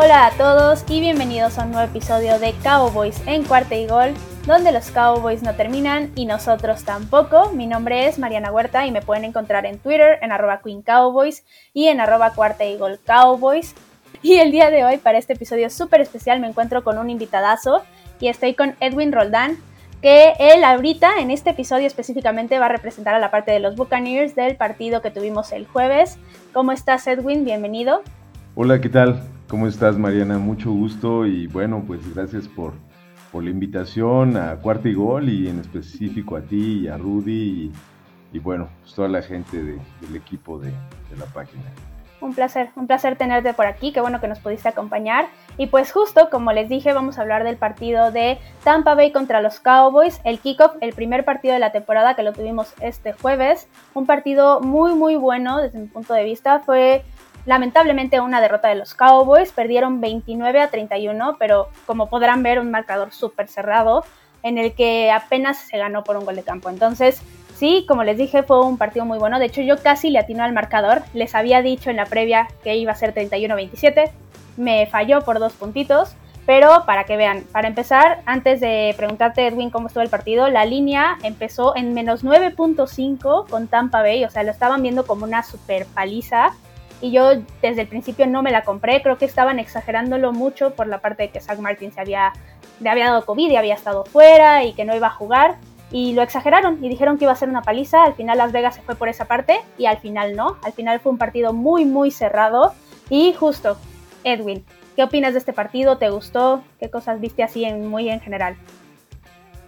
Hola a todos y bienvenidos a un nuevo episodio de Cowboys en cuarta y gol, donde los Cowboys no terminan y nosotros tampoco. Mi nombre es Mariana Huerta y me pueden encontrar en Twitter en arroba Queen Cowboys y en arroba cuarta y gol Cowboys. Y el día de hoy, para este episodio súper especial, me encuentro con un invitadazo y estoy con Edwin Roldán, que él ahorita, en este episodio específicamente, va a representar a la parte de los Buccaneers del partido que tuvimos el jueves. ¿Cómo estás, Edwin? Bienvenido. Hola, ¿qué tal? ¿Cómo estás, Mariana? Mucho gusto y bueno, pues gracias por, por la invitación a Cuarta y Gol y en específico a ti y a Rudy y, bueno, pues toda la gente del equipo de, de la página. Un placer, un placer tenerte por aquí, qué bueno que nos pudiste acompañar. Y pues justo, como les dije, vamos a hablar del partido de Tampa Bay contra los Cowboys, el kickoff, el primer partido de la temporada que lo tuvimos este jueves. Un partido muy, muy bueno desde mi punto de vista. Fue Lamentablemente una derrota de los Cowboys, perdieron 29 a 31, pero como podrán ver un marcador súper cerrado en el que apenas se ganó por un gol de campo. Entonces, sí, como les dije, fue un partido muy bueno. De hecho, yo casi le atino al marcador. Les había dicho en la previa que iba a ser 31-27. Me falló por dos puntitos. Pero para que vean, para empezar, antes de preguntarte, Edwin, cómo estuvo el partido, la línea empezó en menos 9.5 con Tampa Bay. O sea, lo estaban viendo como una super paliza y yo desde el principio no me la compré, creo que estaban exagerándolo mucho por la parte de que Zach Martin se había, le había dado COVID y había estado fuera y que no iba a jugar y lo exageraron y dijeron que iba a ser una paliza, al final Las Vegas se fue por esa parte y al final no, al final fue un partido muy muy cerrado y justo, Edwin, ¿qué opinas de este partido? ¿Te gustó? ¿Qué cosas viste así en, muy en general?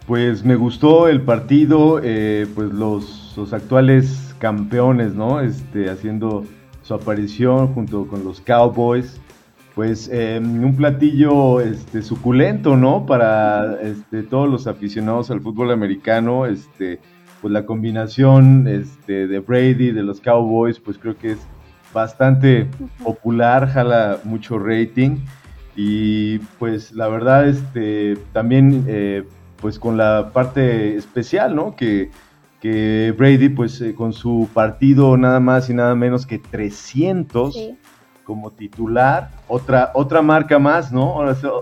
Pues me gustó el partido, eh, pues los, los actuales campeones, ¿no? Este, haciendo su aparición junto con los Cowboys. Pues em, un platillo este, suculento, ¿no? Para este, todos los aficionados al fútbol americano. Este, pues la combinación este, de Brady, de los Cowboys, pues creo que es bastante popular, jala mucho rating. Y pues la verdad, este, también eh, pues con la parte especial, ¿no? Que que Brady, pues eh, con su partido nada más y nada menos que 300 como titular, otra, otra marca más, ¿no?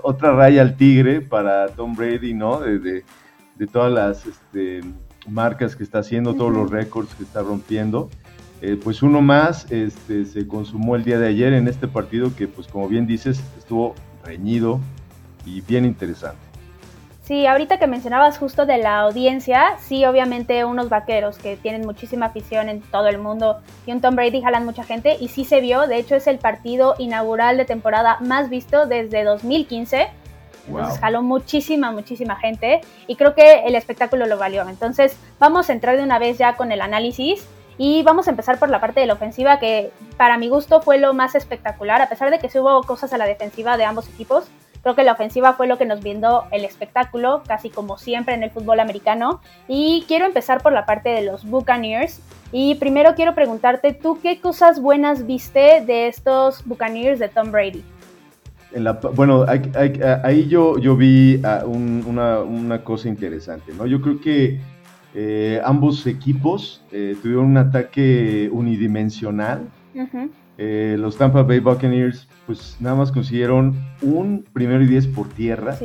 Otra raya al tigre para Tom Brady, ¿no? De, todas las este, marcas que está haciendo, todos los récords que está rompiendo. Eh, pues uno más este, se consumó el día de ayer en este partido que, pues como bien dices, estuvo reñido y bien interesante. Sí, ahorita que mencionabas justo de la audiencia, sí, obviamente unos vaqueros que tienen muchísima afición en todo el mundo y un Tom Brady jalan mucha gente y sí se vio, de hecho es el partido inaugural de temporada más visto desde 2015. Entonces jaló muchísima, muchísima gente y creo que el espectáculo lo valió. Entonces vamos a entrar de una vez ya con el análisis y vamos a empezar por la parte de la ofensiva que para mi gusto fue lo más espectacular, a pesar de que sí hubo cosas a la defensiva de ambos equipos Creo que la ofensiva fue lo que nos brindó el espectáculo, casi como siempre en el fútbol americano. Y quiero empezar por la parte de los Buccaneers. Y primero quiero preguntarte, ¿tú qué cosas buenas viste de estos Buccaneers de Tom Brady? bueno, ahí, yo, yo vi ah, una, cosa interesante, ¿no? Yo creo que eh, ambos equipos eh, tuvieron un ataque unidimensional. Eh, los Tampa Bay Buccaneers pues nada más consiguieron un primero y diez por tierra.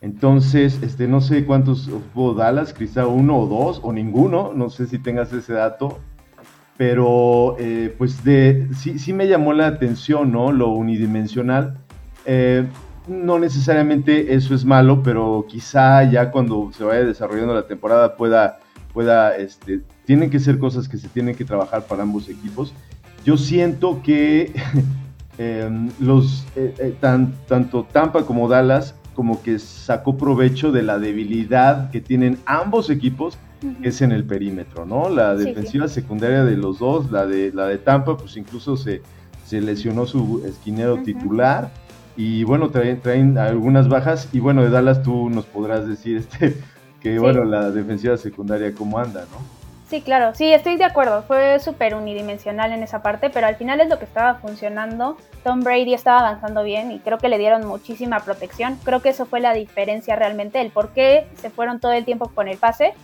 Entonces, este, no sé cuántos hubo Dallas, quizá uno o dos, o ninguno, no sé si tengas ese dato, pero eh, pues de, sí, sí, me llamó la atención, ¿no? Lo unidimensional. Eh, no necesariamente eso es malo, pero quizá ya cuando se vaya desarrollando la temporada pueda, pueda, este, tienen que ser cosas que se tienen que trabajar para ambos equipos. Yo siento que Em, los, eh, eh, tanto Tampa como Dallas como que sacó provecho de la debilidad que tienen ambos equipos, que es en el perímetro, ¿no? La defensiva secundaria de los dos, la de, la de Tampa, pues incluso se, se lesionó su esquinero titular. Y bueno, traen, traen, algunas bajas. Y bueno, de Dallas tú nos podrás decir este, que bueno, la defensiva secundaria cómo anda, ¿no? Sí, claro, sí, estoy de acuerdo, fue súper unidimensional en esa parte, pero al final es lo que estaba funcionando. Tom Brady estaba avanzando bien y creo que le dieron muchísima protección. Creo que eso fue la diferencia realmente, el por qué se fueron todo el tiempo con el pase,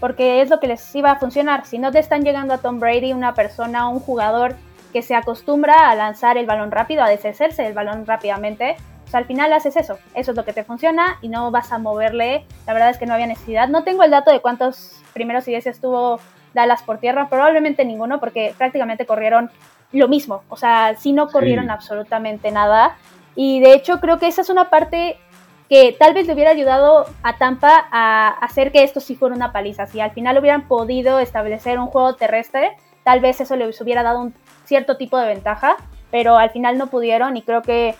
porque es lo que les iba a funcionar. Si no te están llegando a Tom Brady, una persona, un jugador que se acostumbra a lanzar el balón rápido, a deshacerse del balón rápidamente, pues al final haces eso, eso es lo que te funciona y no vas a moverle, la verdad es que no había necesidad. No tengo el dato de cuántos primeros y diez tuvo Dallas por tierra, probablemente ninguno porque prácticamente corrieron lo mismo, o sea, sí no corrieron absolutamente nada y de hecho creo que esa es una parte que tal vez le hubiera ayudado a Tampa a hacer que esto sí fuera una paliza. Si al final hubieran podido establecer un juego terrestre, tal vez eso les hubiera dado un cierto tipo de ventaja, pero al final no pudieron y creo que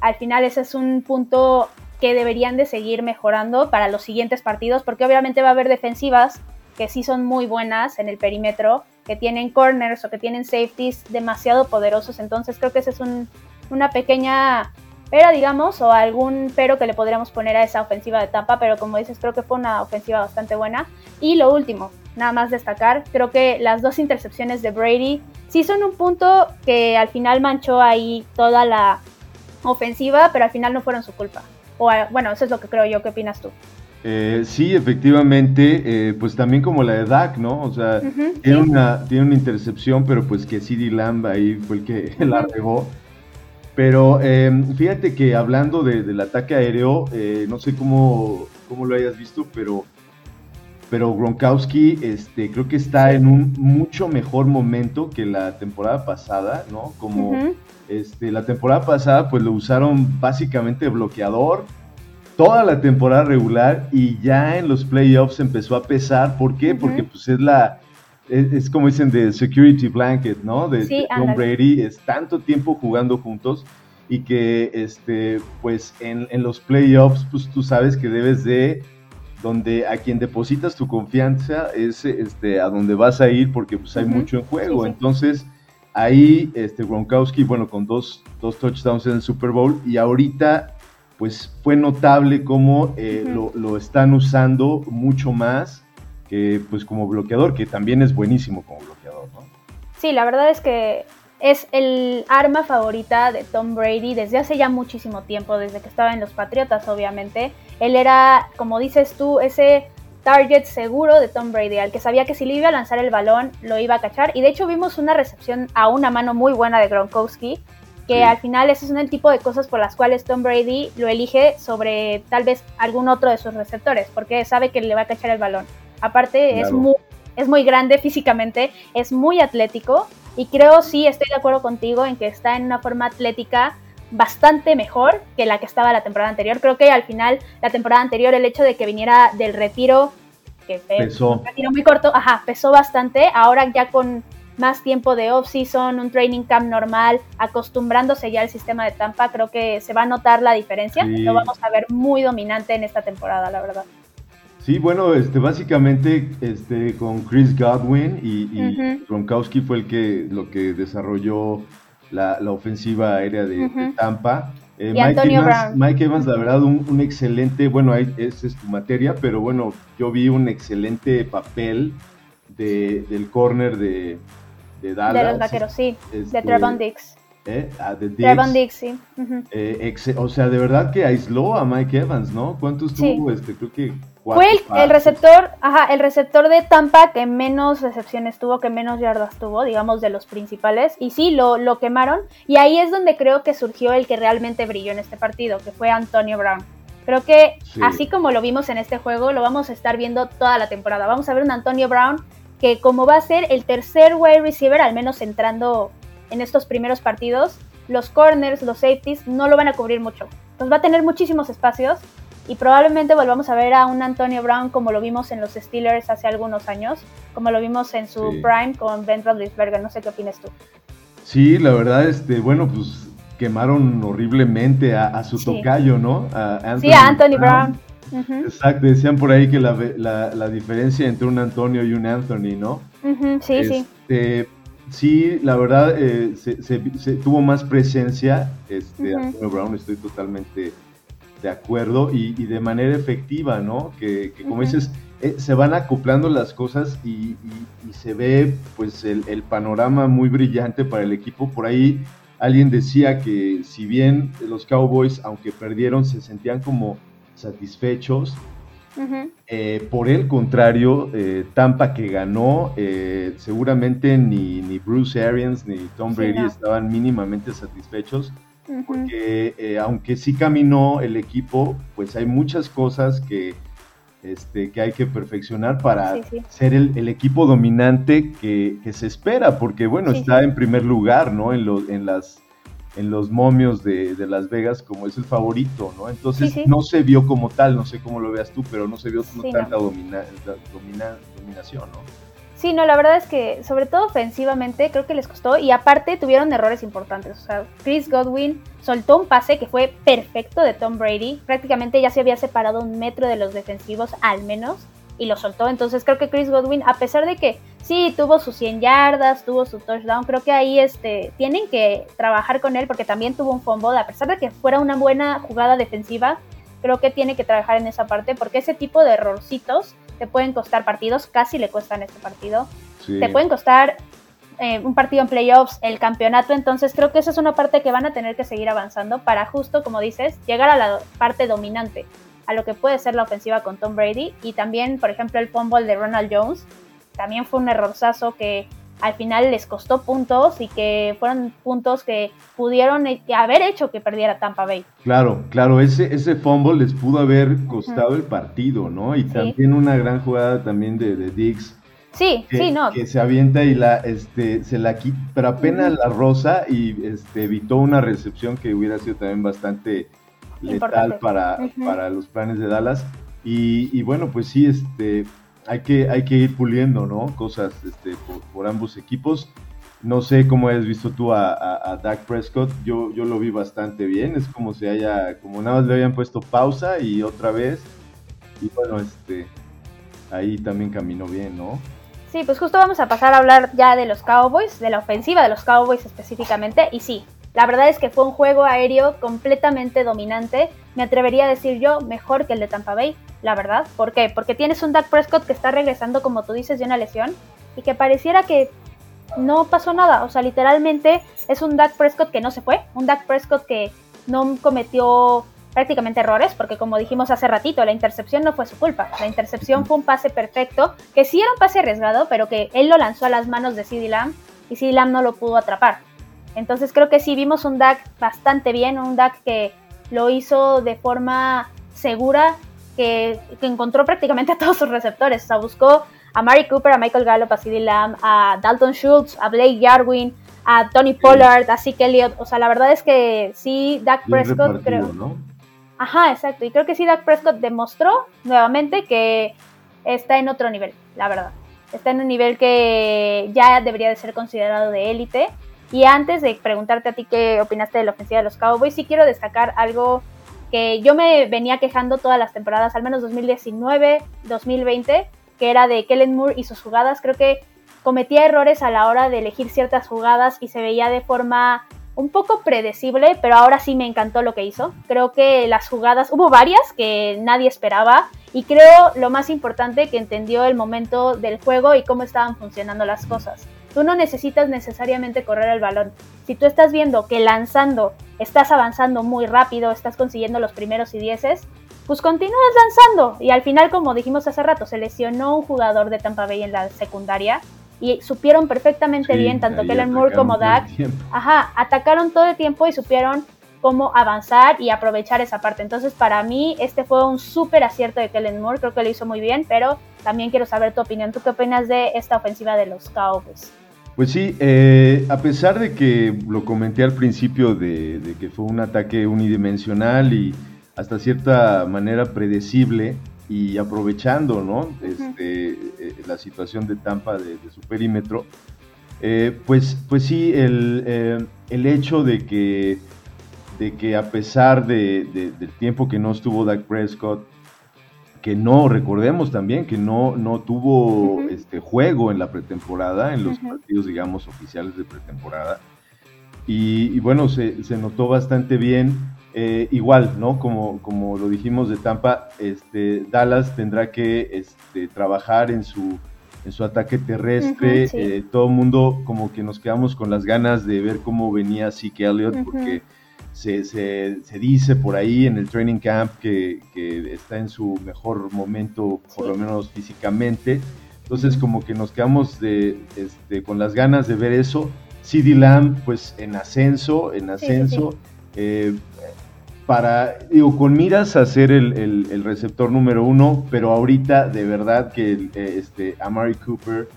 al final ese es un punto que deberían de seguir mejorando para los siguientes partidos, porque obviamente va a haber defensivas que sí son muy buenas en el perímetro, que tienen corners o que tienen safeties demasiado poderosos, entonces creo que ese es un, una pequeña pero digamos, o algún pero que le podríamos poner a esa ofensiva de Tampa, pero como dices, creo que fue una ofensiva bastante buena. Y lo último, nada más destacar, creo que las dos intercepciones de Brady sí son un punto que al final manchó ahí toda la ofensiva, pero al final no fueron su culpa. O bueno, eso es lo que creo yo, ¿qué opinas tú? Eh, sí, efectivamente, eh, pues también como la de Dak, ¿no? O sea, tiene, una, tiene una intercepción, pero pues que CD Lamb ahí fue el que la regó. Pero em, fíjate que hablando del ataque aéreo, eh, no sé cómo, cómo, lo hayas visto, pero, pero Gronkowski este, creo que está en un mucho mejor momento que la temporada pasada, ¿no? Como este, la temporada pasada pues lo usaron básicamente bloqueador toda la temporada regular y ya en los playoffs empezó a pesar. ¿Por qué? Porque pues es la es, como dicen de security blanket, ¿no? De, Tom Brady, es tanto tiempo jugando juntos y que, este, pues en, los playoffs, pues tú sabes que debes de, donde a quien depositas tu confianza es este, a donde vas a ir porque pues hay mucho en juego. Entonces, ahí, este, Gronkowski, bueno, con dos, dos touchdowns en el Super Bowl y ahorita, pues fue notable cómo eh, lo, lo están usando mucho más que pues como bloqueador, que también es buenísimo como bloqueador, ¿no? Sí, la verdad es que es el arma favorita de Tom Brady desde hace ya muchísimo tiempo, desde que estaba en los Patriotas, obviamente. Él era, como dices tú, ese target seguro de Tom Brady, al que sabía que si le iba a lanzar el balón, lo iba a cachar. Y de hecho vimos una recepción a una mano muy buena de Gronkowski, que al final ese es el tipo de cosas por las cuales Tom Brady lo elige sobre tal vez algún otro de sus receptores, porque sabe que le va a cachar el balón. Aparte es, muy, es muy grande físicamente, es muy atlético y creo sí, estoy de acuerdo contigo en que está en una forma atlética bastante mejor que la que estaba la temporada anterior. Creo que al final la temporada anterior el hecho de que viniera del retiro, que pesó. un retiro muy corto, ajá, pesó bastante. Ahora ya con más tiempo de off-season, un training camp normal, acostumbrándose ya al sistema de Tampa, creo que se va a notar la diferencia. Lo vamos a ver muy dominante en esta temporada, la verdad. Sí, bueno, este, básicamente este, con Chris Godwin y, y Gronkowski fue el que lo que desarrolló la, ofensiva aérea de, Tampa. Eh, Mike, Evans, Mike, Evans, la verdad, un, excelente, bueno, ahí, esa es tu materia, pero bueno, yo vi un excelente papel de, del corner de, de Dallas. De los vaqueros, sí, de este, Trevon Dix. ¿Eh? Ah, de Dix. sí. Eh, o sea, de verdad que aisló a Mike Evans, ¿no? ¿Cuántos tuvo? Este, creo que Fue el, receptor, ajá, el receptor de Tampa que menos recepciones tuvo, que menos yardas tuvo, digamos, de los principales. Y sí, lo, lo quemaron. Y ahí es donde creo que surgió el que realmente brilló en este partido, que fue Antonio Brown. Creo que así como lo vimos en este juego, lo vamos a estar viendo toda la temporada. Vamos a ver un Antonio Brown que como va a ser el tercer wide receiver, al menos entrando en estos primeros partidos, los corners, los safeties no lo van a cubrir mucho. Entonces va a tener muchísimos espacios y probablemente volvamos a ver a un Antonio Brown como lo vimos en los Steelers hace algunos años, como lo vimos en su prime con Ben Roethlisberger. No sé qué opinas tú. Sí, la verdad, este, bueno, pues quemaron horriblemente a, su tocayo, ¿no? sí, a Anthony Brown. Exacto, decían por ahí que la, la, diferencia entre un Antonio y un Anthony, ¿no? sí, sí. Este, Sí, la verdad, eh, se, tuvo más presencia este, Antonio Brown, estoy totalmente de acuerdo, y, de manera efectiva, ¿no? Que, como dices, eh, se van acoplando las cosas y, se ve pues el, panorama muy brillante para el equipo. Por ahí alguien decía que si bien los Cowboys, aunque perdieron, se sentían como satisfechos, Eh, por el contrario, eh, Tampa que ganó, seguramente ni, ni, Bruce Arians ni Tom Brady estaban mínimamente satisfechos, porque aunque sí caminó el equipo, pues hay muchas cosas que, este, que hay que perfeccionar para ser el, equipo dominante que, se espera, porque bueno, está en primer lugar, ¿no? En, lo, en las en los momios de, Las Vegas como es el favorito, ¿no? Entonces no se vio como tal, no sé cómo lo veas tú, pero no se vio como tanta dominación, ¿no? Sí, no, la verdad es que sobre todo ofensivamente creo que les costó y aparte tuvieron errores importantes. O sea, Chris Godwin soltó un pase que fue perfecto de Tom Brady, prácticamente ya se había separado un metro de los defensivos al menos y lo soltó. Entonces creo que Chris Godwin, a pesar de que sí tuvo sus 100 yardas, tuvo su touchdown, creo que ahí este, tienen que trabajar con él porque también tuvo un fumble, a pesar de que fuera una buena jugada defensiva, creo que tiene que trabajar en esa parte porque ese tipo de errorcitos te pueden costar partidos, casi le cuestan este partido, te pueden costar eh, un partido en playoffs, el campeonato, entonces creo que esa es una parte que van a tener que seguir avanzando para justo, como dices, llegar a la parte dominante a lo que puede ser la ofensiva con Tom Brady. Y también, por ejemplo, el fumble de Ronald Jones, también fue un errorzazo que al final les costó puntos y que fueron puntos que pudieron e, haber hecho que perdiera Tampa Bay. Claro, claro, ese, ese fumble les pudo haber costado el partido, ¿no? Y también una gran jugada también de, de Diggs. Sí, sí, no. Que se avienta y la, este, se la quita, pero apenas la rosa y este, evitó una recepción que hubiera sido también bastante letal para, para los planes de Dallas. Y, bueno, pues sí, este, hay, que, hay que ir puliendo, ¿no? Cosas este, por, ambos equipos. No sé cómo has visto tú a, a, Dak Prescott. Yo, yo lo vi bastante bien. Es como si haya, como nada más le habían puesto pausa y otra vez. Y bueno, este, ahí también caminó bien, ¿no? Sí, pues justo vamos a pasar a hablar ya de los Cowboys, de la ofensiva de los Cowboys específicamente. Y sí, la verdad es que fue un juego aéreo completamente dominante. Me atrevería a decir yo mejor que el de Tampa Bay, la verdad. ¿Por qué? Porque tienes un Dak Prescott que está regresando, como tú dices, de una lesión y que pareciera que no pasó nada. O sea, literalmente es un Dak Prescott que no se fue, un Dak Prescott que no cometió prácticamente errores, porque como dijimos hace ratito, la intercepción no fue su culpa. La intercepción fue un pase perfecto, que sí era un pase arriesgado, pero que él lo lanzó a las manos de CeeDee Lamb y CeeDee Lamb no lo pudo atrapar. Entonces creo que sí vimos un DAC bastante bien, un DAC que lo hizo de forma segura, que, encontró prácticamente a todos sus receptores. O sea, buscó a Mari Cooper, a Michael Gallup, a CeeDee Lamb, a Dalton Schultz, a Blake Jarwin, a Tony Pollard, a Zeke Elliott. O sea, la verdad es que sí, Dak Prescott creo. ¿no? Ajá, exacto. Y creo que sí, Dak Prescott demostró nuevamente que está en otro nivel, la verdad. Está en un nivel que ya debería de ser considerado de élite. Y antes de preguntarte a ti qué opinaste de la ofensiva de los Cowboys, sí quiero destacar algo que yo me venía quejando todas las temporadas, al menos 2019, 2020, que era de Kellen Moore y sus jugadas. Creo que cometía errores a la hora de elegir ciertas jugadas y se veía de forma un poco predecible, pero ahora sí me encantó lo que hizo. Creo que las jugadas, hubo varias que nadie esperaba y creo lo más importante que entendió el momento del juego y cómo estaban funcionando las cosas. Tú no necesitas necesariamente correr el balón. Si tú estás viendo que lanzando estás avanzando muy rápido, estás consiguiendo los primeros y dieces, pues continúas lanzando. Y al final, como dijimos hace rato, se lesionó un jugador de Tampa Bay en la secundaria y supieron perfectamente bien, tanto Kellen Moore como Dak, ajá, atacaron todo el tiempo y supieron cómo avanzar y aprovechar esa parte. Entonces, para mí, este fue un súper acierto de Kellen Moore, creo que lo hizo muy bien, pero también quiero saber tu opinión. ¿Tú qué opinas de esta ofensiva de los Cowboys? Pues sí, eh, a pesar de que lo comenté al principio de, que fue un ataque unidimensional y hasta cierta manera predecible y aprovechando ¿no? este, eh, la situación de Tampa de, su perímetro, eh, pues, pues sí, el, hecho de que, de que a pesar de, del tiempo que no estuvo Dak Prescott, que no, recordemos también que no, no tuvo este juego en la pretemporada, en los partidos, digamos, oficiales de pretemporada. Y, bueno, se, se, notó bastante bien. Eh, igual, ¿no? Como, como lo dijimos de Tampa, este, Dallas tendrá que este, trabajar en su, en su ataque terrestre. Eh, todo el mundo como que nos quedamos con las ganas de ver cómo venía Zeke Elliott, porque se, se, se, dice por ahí en el training camp que, que está en su mejor momento, por lo menos físicamente. Entonces como que nos quedamos de, este, con las ganas de ver eso. CD Lamb pues en ascenso, en ascenso. Eh, para, digo, con miras a ser el, el, receptor número uno, pero ahorita de verdad que eh, este, Amari Cooper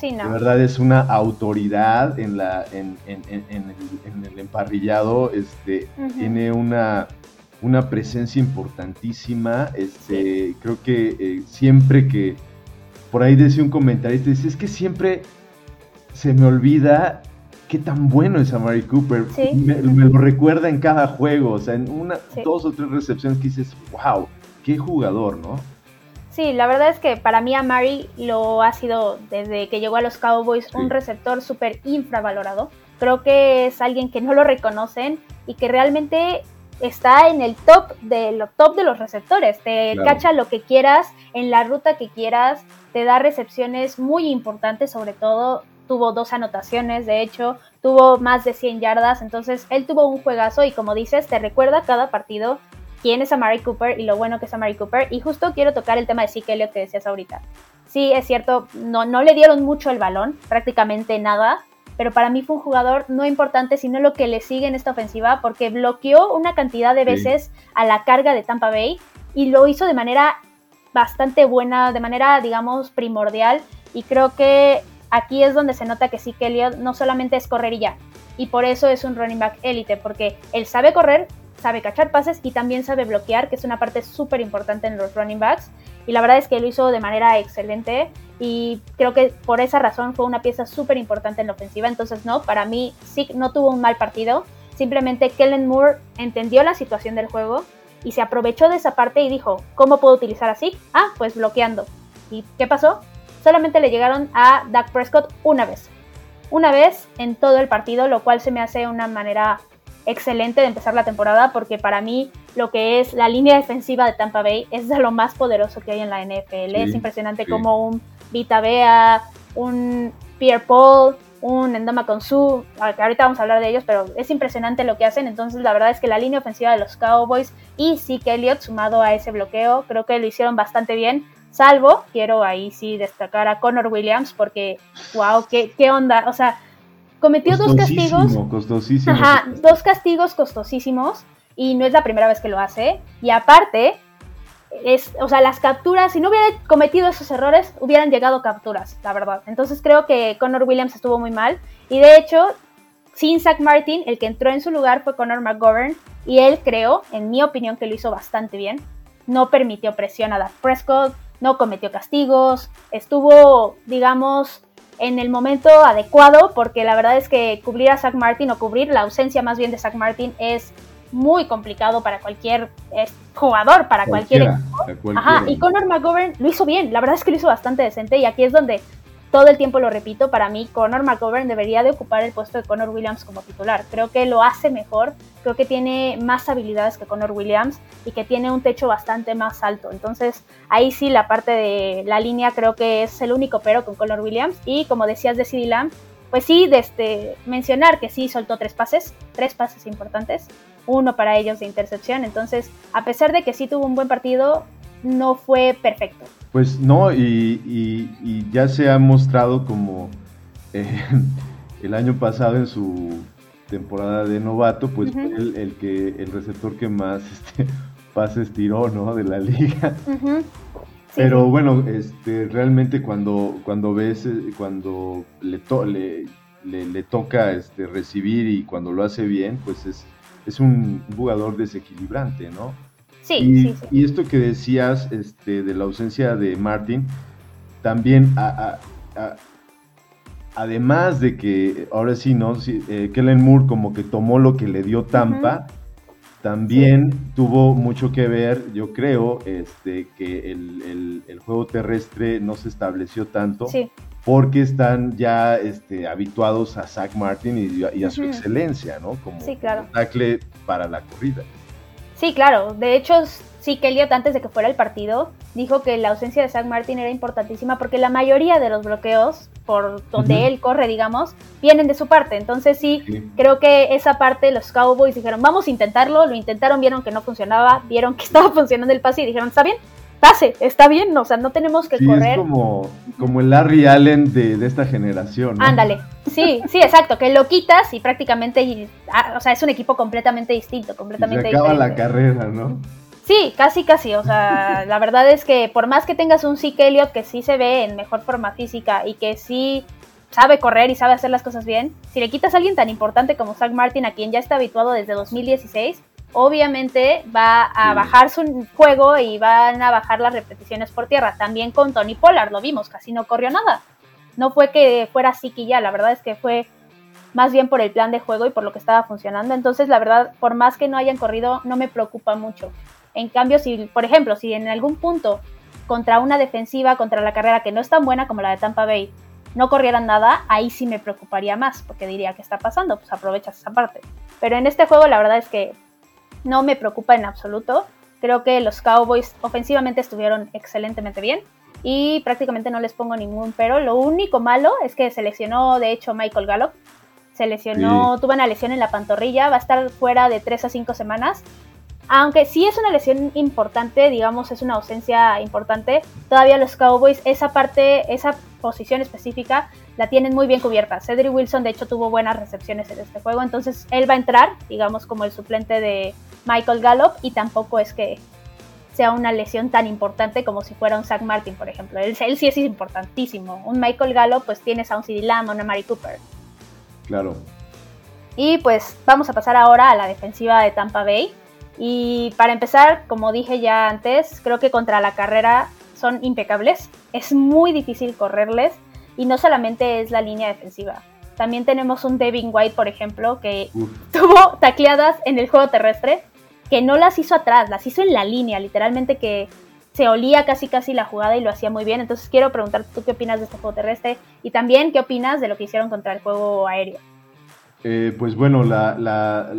de verdad es una autoridad en, la, en, en, en el, emparrillado, este, tiene una, una presencia importantísima. Este, Creo que eh, siempre que, por ahí decía un comentarista, dice, es que siempre se me olvida qué tan bueno es Amari Cooper. Me, lo recuerda en cada juego, o sea, en una, dos o tres recepciones que dices, wow, qué jugador, ¿no? Sí, la verdad es que para mí Amari lo ha sido desde que llegó a los Cowboys un receptor súper infravalorado. Creo que es alguien que no lo reconocen y que realmente está en el top de lo top de los receptores. Te cacha lo que quieras, en la ruta que quieras, te da recepciones muy importantes, sobre todo tuvo dos anotaciones, de hecho, tuvo más de 100 yardas, entonces él tuvo un juegazo y como dices, te recuerda cada partido quién es Amari Cooper y lo bueno que es Amari Cooper. Y justo quiero tocar el tema de Zeke Elliott que decías ahorita. Sí, es cierto, no, no le dieron mucho el balón, prácticamente nada, pero para mí fue un jugador no importante, sino lo que le sigue en esta ofensiva, porque bloqueó una cantidad de veces a la carga de Tampa Bay y lo hizo de manera bastante buena, de manera, digamos, primordial. Y creo que aquí es donde se nota que sí Elliott no solamente es correr y ya, y por eso es un running back élite, porque él sabe correr, sabe cachar pases y también sabe bloquear, que es una parte súper importante en los running backs. Y la verdad es que lo hizo de manera excelente y creo que por esa razón fue una pieza súper importante en la ofensiva. Entonces, no, para mí sí no tuvo un mal partido. Simplemente Kellen Moore entendió la situación del juego y se aprovechó de esa parte y dijo, ¿cómo puedo utilizar así? Ah, pues bloqueando. ¿Y qué pasó? Solamente le llegaron a Dak Prescott una vez. Una vez en todo el partido, lo cual se me hace una manera excelente de empezar la temporada porque para mí lo que es la línea defensiva de Tampa Bay es de lo más poderoso que hay en la NFL. es impresionante como un Vita Bea, un Pierre Paul, un Endama Konsu, ahorita vamos a hablar de ellos, pero es impresionante lo que hacen. Entonces, la verdad es que la línea ofensiva de los Cowboys y Zeke Elliott, sumado a ese bloqueo, creo que lo hicieron bastante bien. Salvo, quiero ahí sí destacar a Connor Williams, porque, wow, qué, qué onda. O sea, cometió dos castigos. Costosísimo. Ajá, dos castigos costosísimos. Y no es la primera vez que lo hace. Y aparte, es, o sea, las capturas, si no hubiera cometido esos errores, hubieran llegado capturas, la verdad. Entonces creo que Connor Williams estuvo muy mal. Y de hecho, sin Zach Martin, el que entró en su lugar fue Connor McGovern. Y él creo, en mi opinión, que lo hizo bastante bien. No permitió presión a Dak Prescott, no cometió castigos, estuvo, digamos, en el momento adecuado, porque la verdad es que cubrir a Zach Martin o cubrir la ausencia más bien de Zach Martin es muy complicado para cualquier jugador, para cualquier equipo. Ajá, y Conor McGovern lo hizo bien, la verdad es que lo hizo bastante decente y aquí es donde todo el tiempo lo repito, para mí Conor McGovern debería de ocupar el puesto de Conor Williams como titular. Creo que lo hace mejor, creo que tiene más habilidades que Conor Williams y que tiene un techo bastante más alto. Entonces ahí sí la parte de la línea creo que es el único pero con Conor Williams. Y como decías de CD Lamb, pues sí, de este, mencionar que sí soltó tres pases, tres pases importantes, uno para ellos de intercepción. Entonces, a pesar de que sí tuvo un buen partido, no fue perfecto. Pues no, y, ya se ha mostrado como eh, el año pasado en su temporada de novato, pues el, que el receptor que más este, pases tiró, ¿no? De la liga. Pero bueno, este, realmente cuando, cuando ves, eh, cuando le, le, le, toca este, recibir y cuando lo hace bien, pues es, es un jugador desequilibrante, ¿no? Y, y, esto que decías este, de la ausencia de Martin, también además de que ahora sí, ¿no? Eh, Kellen Moore como que tomó lo que le dio Tampa, también tuvo mucho que ver, yo creo, este, que el, juego terrestre no se estableció tanto. Porque están ya este, habituados a Zach Martin y, a su excelencia, ¿no? Como tackle para la corrida. Sí, claro. De hecho, sí, que Elliot antes de que fuera el partido dijo que la ausencia de Zach Martin era importantísima porque la mayoría de los bloqueos por donde él corre, digamos, vienen de su parte. Entonces sí, creo que esa parte los Cowboys dijeron, vamos a intentarlo, lo intentaron, vieron que no funcionaba, vieron que estaba funcionando el pase y dijeron, está bien, pase, está bien, o sea, no tenemos que correr. Es como, como el Larry Allen de, esta generación. Ándale, sí, sí, exacto, que lo quitas y prácticamente, ah, o sea, es un equipo completamente distinto, completamente y se acaba la carrera, ¿no? Sí, casi, casi. O sea, la verdad es que por más que tengas un Zeke Elliott que sí se ve en mejor forma física y que sí sabe correr y sabe hacer las cosas bien, si le quitas a alguien tan importante como Zach Martin, a quien ya está habituado desde 2016, obviamente va a bajar su juego y van a bajar las repeticiones por tierra. También con Tony Pollard lo vimos, casi no corrió nada. No fue que fuera Zeke ya, la verdad es que fue más bien por el plan de juego y por lo que estaba funcionando. Entonces, la verdad, por más que no hayan corrido, no me preocupa mucho. En cambio, si, por ejemplo, si en algún punto contra una defensiva, contra la carrera que no es tan buena como la de Tampa Bay, no corrieran nada, ahí sí me preocuparía más, porque diría, ¿qué está pasando? Pues aprovechas esa parte. Pero en este juego la verdad es que no me preocupa en absoluto. Creo que los Cowboys ofensivamente estuvieron excelentemente bien y prácticamente no les pongo ningún pero. Lo único malo es que se lesionó, de hecho, Michael Gallup. Se lesionó, tuvo una lesión en la pantorrilla, va a estar fuera de 3 a 5 semanas aunque sí es una lesión importante, digamos, es una ausencia importante, todavía los Cowboys esa parte, esa posición específica la tienen muy bien cubierta. Cedric Wilson de hecho tuvo buenas recepciones en este juego, entonces él va a entrar, digamos, como el suplente de Michael Gallup y tampoco es que sea una lesión tan importante como si fuera un Zach Martin, por ejemplo. Él, sí es importantísimo. Un Michael Gallup, pues tienes a un CD Lamb, a una Mari Cooper. Claro. Y pues vamos a pasar ahora a la defensiva de Tampa Bay. Y para empezar, como dije ya antes, creo que contra la carrera son impecables. Es muy difícil correrles y no solamente es la línea defensiva. También tenemos un Devin White, por ejemplo, que tuvo tacleadas en el juego terrestre, que no las hizo atrás, las hizo en la línea, literalmente que se olía casi casi la jugada y lo hacía muy bien. Entonces quiero preguntarte tú qué opinas de este juego terrestre y también qué opinas de lo que hicieron contra el juego aéreo. Eh, pues bueno, la, la,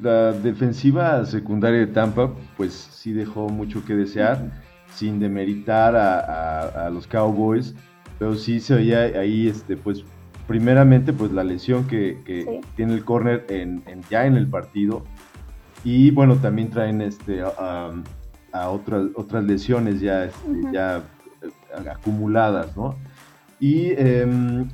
la, defensiva secundaria de Tampa, pues sí dejó mucho que desear, sin demeritar a, a, los Cowboys, pero sí se veía ahí, este, pues, primeramente, pues la lesión que, que tiene el corner en, ya en el partido, y bueno, también traen este, a, otras, otras lesiones ya, este, ya eh, acumuladas, ¿no? Y em,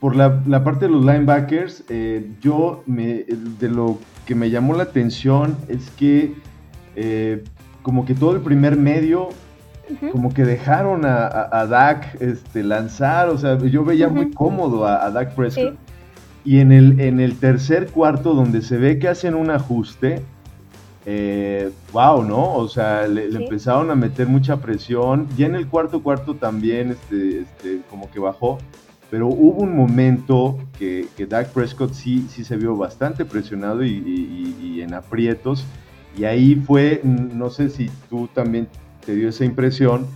por la, parte de los linebackers, eh, yo me, de lo que me llamó la atención es que eh, como que todo el primer medio, como que dejaron a, a, Dak este, lanzar, o sea, yo veía muy cómodo a, Dak Prescott. Y en el, en el tercer cuarto, donde se ve que hacen un ajuste, eh, wow, ¿no? O sea, le, empezaron a meter mucha presión. Y en el cuarto cuarto también, este, este, como que bajó pero hubo un momento que, que Dak Prescott sí, sí se vio bastante presionado y, en aprietos, y ahí fue, no sé si tú también te dio esa impresión,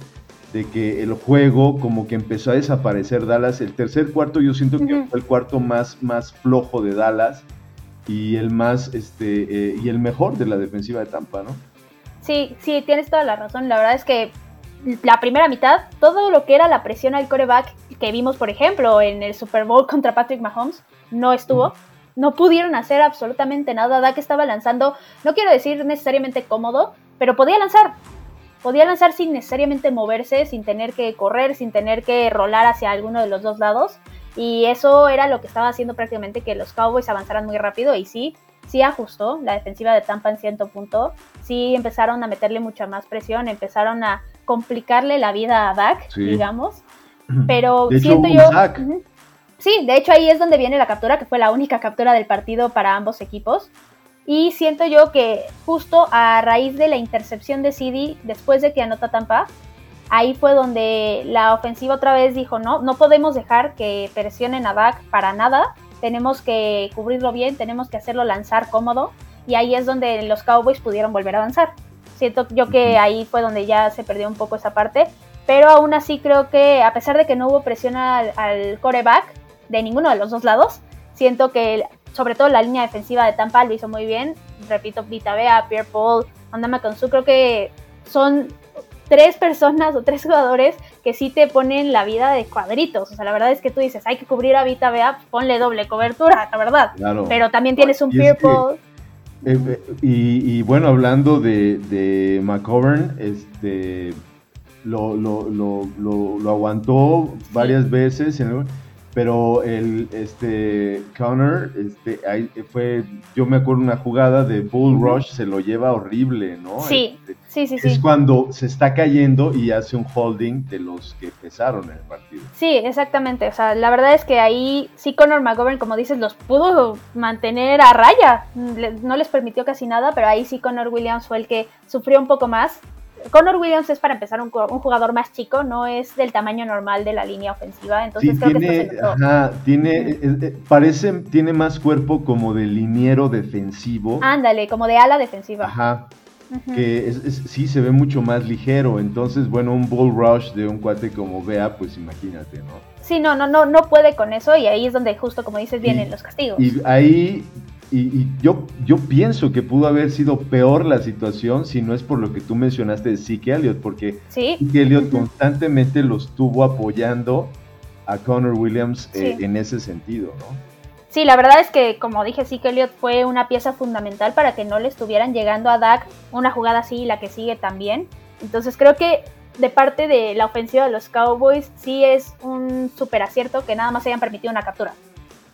de que el juego como que empezó a desaparecer Dallas. El tercer cuarto yo siento que fue el cuarto más, más flojo de Dallas y el más este eh, y el mejor de la defensiva de Tampa, ¿no? Sí, sí, tienes toda la razón. La verdad es que la primera mitad, todo lo que era la presión al coreback que vimos, por ejemplo, en el Super Bowl contra Patrick Mahomes, no estuvo. No pudieron hacer absolutamente nada. Dak estaba lanzando, no quiero decir necesariamente cómodo, pero podía lanzar. Podía lanzar sin necesariamente moverse, sin tener que correr, sin tener que rolar hacia alguno de los dos lados. Y eso era lo que estaba haciendo prácticamente que los Cowboys avanzaran muy rápido. Y sí, sí ajustó la defensiva de Tampa en cierto punto. Sí empezaron a meterle mucha más presión, empezaron a complicarle la vida a Dak, digamos. Pero siento yo. Sí, de hecho ahí es donde viene la captura, que fue la única captura del partido para ambos equipos. Y siento yo que justo a raíz de la intercepción de CD, después de que anota Tampa, ahí fue donde la ofensiva otra vez dijo, no, no podemos dejar que presionen a Dak para nada, tenemos que cubrirlo bien, tenemos que hacerlo lanzar cómodo, y ahí es donde los Cowboys pudieron volver a avanzar. Siento yo que ahí fue donde ya se perdió un poco esa parte, pero aún así creo que a pesar de que no hubo presión al, coreback de ninguno de los dos lados, siento que sobre todo la línea defensiva de Tampa lo hizo muy bien. Repito, Vita Bea, Pierre Paul, Andama creo que son tres personas o tres jugadores que sí te ponen la vida de cuadritos. O sea, la verdad es que tú dices, hay que cubrir a Vita Bea, ponle doble cobertura, la verdad. Pero también tienes un Pierre Paul. Eh, eh, y, bueno, hablando de, de McGovern, este lo, lo, lo, lo, aguantó varias veces, pero el este Connor, este, ahí fue, yo me acuerdo una jugada de Bull Rush, se lo lleva horrible, ¿no? Sí, este, sí, sí, Es cuando se está cayendo y hace un holding de los que pesaron en el partido. Sí, exactamente, o sea, la verdad es que ahí sí Connor McGovern, como dices, los pudo mantener a raya, no les permitió casi nada, pero ahí sí Connor Williams fue el que sufrió un poco más Connor Williams es para empezar un, jugador más chico, no es del tamaño normal de la línea ofensiva, entonces creo tiene, que ajá, tiene, eh, eh, parece, tiene más cuerpo como de liniero defensivo. Ándale, como de ala defensiva. Ajá. Que sí se ve mucho más ligero, entonces bueno, un bull rush de un cuate como Bea, pues imagínate, ¿no? Sí, no, no, no, no puede con eso y ahí es donde justo como dices vienen los castigos. Y ahí y, yo, yo pienso que pudo haber sido peor la situación si no es por lo que tú mencionaste de Zeke Elliott, porque ¿Sí? Elliott constantemente lo estuvo apoyando a Connor Williams eh, en ese sentido, ¿no? Sí, la verdad es que, como dije, Zeke Elliott fue una pieza fundamental para que no le estuvieran llegando a Dak una jugada así y la que sigue también. Entonces creo que de parte de la ofensiva de los Cowboys sí es un super acierto que nada más hayan permitido una captura.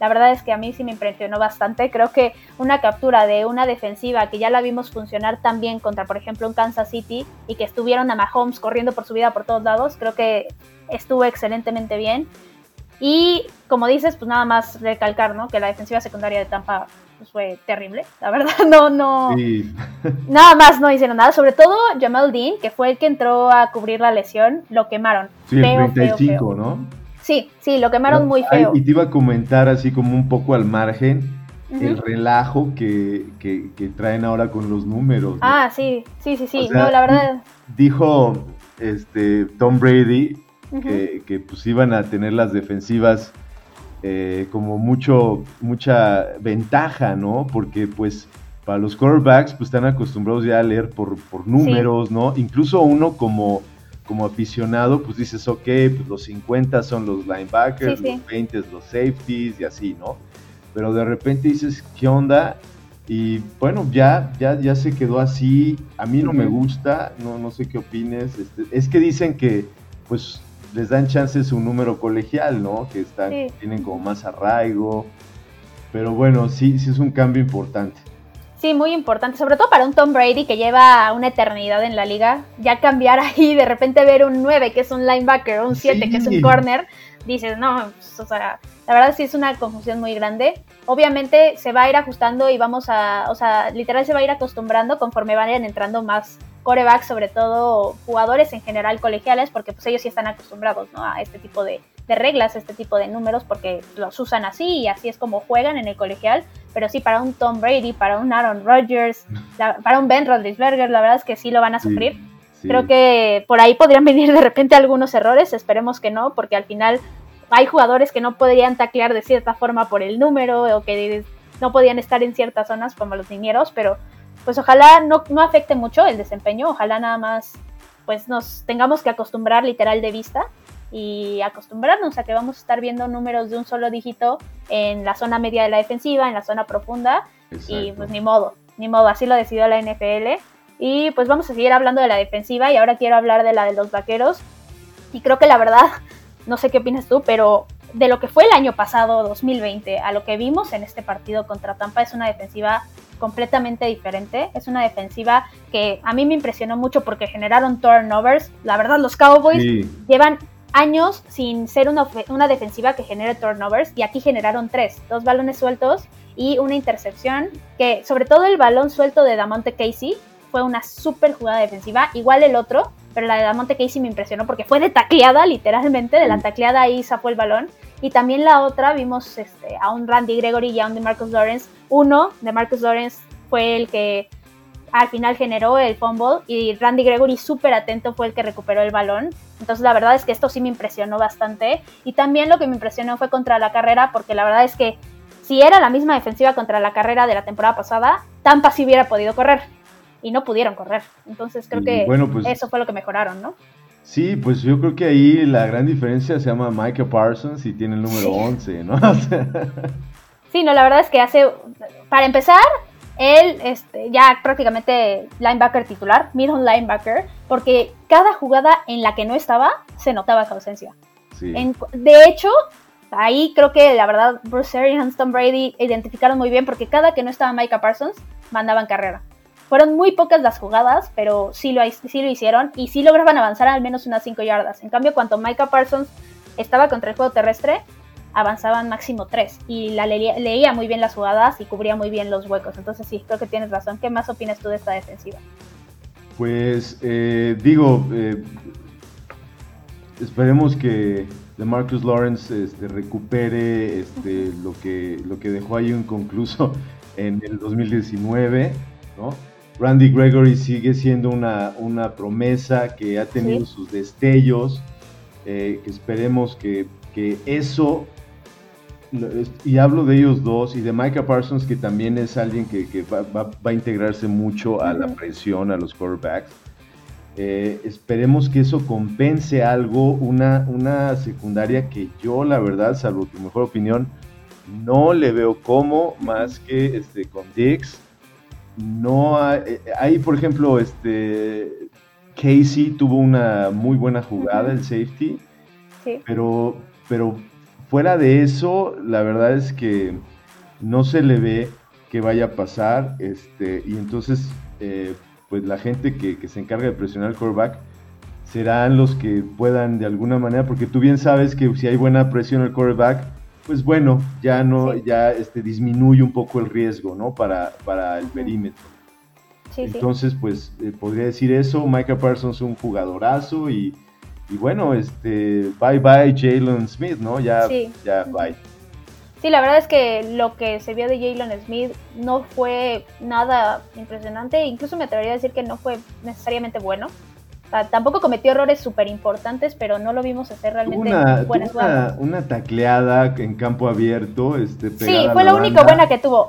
La verdad es que a mí sí me impresionó bastante. Creo que una captura de una defensiva que ya la vimos funcionar tan bien contra, por ejemplo, un Kansas City y que estuvieron a Mahomes corriendo por su vida por todos lados, creo que estuvo excelentemente bien. Y como dices, pues nada más recalcar, ¿no? Que la defensiva secundaria de Tampa pues, fue terrible, la verdad, no, no. Nada más no hicieron nada. Sobre todo Jamal Dean, que fue el que entró a cubrir la lesión, lo quemaron. Sí, el 35, ¿no? Sí, sí, lo quemaron muy feo. y te iba a comentar así como un poco al margen el relajo que, que, traen ahora con los números. Ah, sí, sí, sí, sí. no, la verdad. Dijo este Tom Brady que, que, pues iban a tener las defensivas eh, como mucho, mucha ventaja, ¿no? Porque pues para los quarterbacks pues están acostumbrados ya a leer por, por números, ¿no? Incluso uno como como aficionado, pues dices, ok, pues los 50 son los linebackers, los 20 los safeties y así, ¿no? Pero de repente dices, ¿qué onda? Y bueno, ya, ya, ya se quedó así. A mí no me gusta, no, no sé qué opines. Este, es que dicen que, pues, les dan chances un número colegial, ¿no? Que están, tienen como más arraigo. Pero bueno, sí, sí es un cambio importante. Sí, muy importante, sobre todo para un Tom Brady que lleva una eternidad en la liga. Ya cambiar ahí, de repente ver un 9 que es un linebacker, un 7 que es un corner, dices, no, pues, o sea, la verdad sí es una confusión muy grande. Obviamente se va a ir ajustando y vamos a, o sea, literal se va a ir acostumbrando conforme vayan entrando más corebacks, sobre todo jugadores en general colegiales, porque pues ellos sí están acostumbrados, ¿no? A este tipo de, de reglas, este tipo de números, porque los usan así y así es como juegan en el colegial. Pero sí, para un Tom Brady, para un Aaron Rodgers, para un Ben Roethlisberger, la verdad es que sí lo van a sufrir. Creo que por ahí podrían venir de repente algunos errores, esperemos que no, porque al final hay jugadores que no podrían taclear de cierta forma por el número o que no podían estar en ciertas zonas como los niñeros, pero pues ojalá no, no afecte mucho el desempeño, ojalá nada más pues nos tengamos que acostumbrar literal de vista y acostumbrarnos a que vamos a estar viendo números de un solo dígito en la zona media de la defensiva, en la zona profunda. Y pues ni modo, ni modo, así lo decidió la NFL y pues vamos a seguir hablando de la defensiva y ahora quiero hablar de la de los vaqueros. Y creo que la verdad, no sé qué opinas tú, pero de lo que fue el año pasado, 2020, a lo que vimos en este partido contra Tampa es una defensiva completamente diferente. Es una defensiva que a mí me impresionó mucho porque generaron turnovers. La verdad, los Cowboys llevan años sin ser una, una defensiva que genere turnovers y aquí generaron tres, dos balones sueltos y una intercepción que sobre todo el balón suelto de Damonte Casey fue una súper jugada defensiva, igual el otro, pero la de Damonte Casey me impresionó porque fue de tacleada literalmente, de la tacleada ahí zafó el balón y también la otra vimos este, a un Randy Gregory y a un de Marcus Lawrence, uno de Marcus Lawrence fue el que al final generó el fumble y Randy Gregory súper atento fue el que recuperó el balón. Entonces la verdad es que esto sí me impresionó bastante. Y también lo que me impresionó fue contra la carrera porque la verdad es que si era la misma defensiva contra la carrera de la temporada pasada, Tampa sí hubiera podido correr y no pudieron correr. Entonces creo que pues eso fue lo que mejoraron, ¿no? Sí, pues yo creo que ahí la gran diferencia se llama Michael Parsons y tiene el número 11, ¿no? sí, no, la verdad es que hace, para empezar, él este, ya prácticamente linebacker titular, middle linebacker, porque cada jugada en la que no estaba se notaba su ausencia. de hecho, ahí creo que la verdad Bruce Arians, Tom Brady identificaron muy bien porque cada que no estaba Micah Parsons mandaban carrera. Fueron muy pocas las jugadas, pero sí lo, sí lo hicieron y sí lograban avanzar al menos unas 5 yardas. En cambio, cuando Micah Parsons estaba contra el juego terrestre, avanzaban máximo 3 y la leía, muy bien las jugadas y cubría muy bien los huecos. Entonces sí, creo que tienes razón. ¿Qué más opinas tú de esta defensiva? Pues eh, digo, eh, esperemos que Marcus Lawrence este, recupere este, lo, que, lo que dejó ahí inconcluso en el 2019, ¿no? Randy Gregory sigue siendo una, una promesa que ha tenido sus destellos, eh, que esperemos que, eso, y hablo de ellos dos, y de Micah Parsons, que también es alguien que, va, a integrarse mucho a la presión, a los quarterbacks. Eh, esperemos que eso compense algo, una, una secundaria que yo, la verdad, salvo tu mejor opinión, no le veo como más que este, con Dix no hay, eh, por ejemplo, este Casey tuvo una muy buena jugada, el safety, pero, pero fuera de eso, la verdad es que no se le ve que vaya a pasar, este, y entonces, eh, pues la gente que, se encarga de presionar el quarterback serán los que puedan de alguna manera, porque tú bien sabes que si hay buena presión al quarterback, pues bueno, ya no, ya este, disminuye un poco el riesgo, ¿no? Para, para el perímetro. Entonces, pues eh, podría decir eso. Michael Parsons un jugadorazo y, y bueno, este, bye bye Jalen Smith, ¿no? Ya, ya bye. Sí, la verdad es que lo que se vio de Jalen Smith no fue nada impresionante, incluso me atrevería a decir que no fue necesariamente bueno tampoco cometió errores súper importantes, pero no lo vimos hacer realmente una, buenas una, una, tacleada en campo abierto. Este, sí, fue la, única buena que tuvo.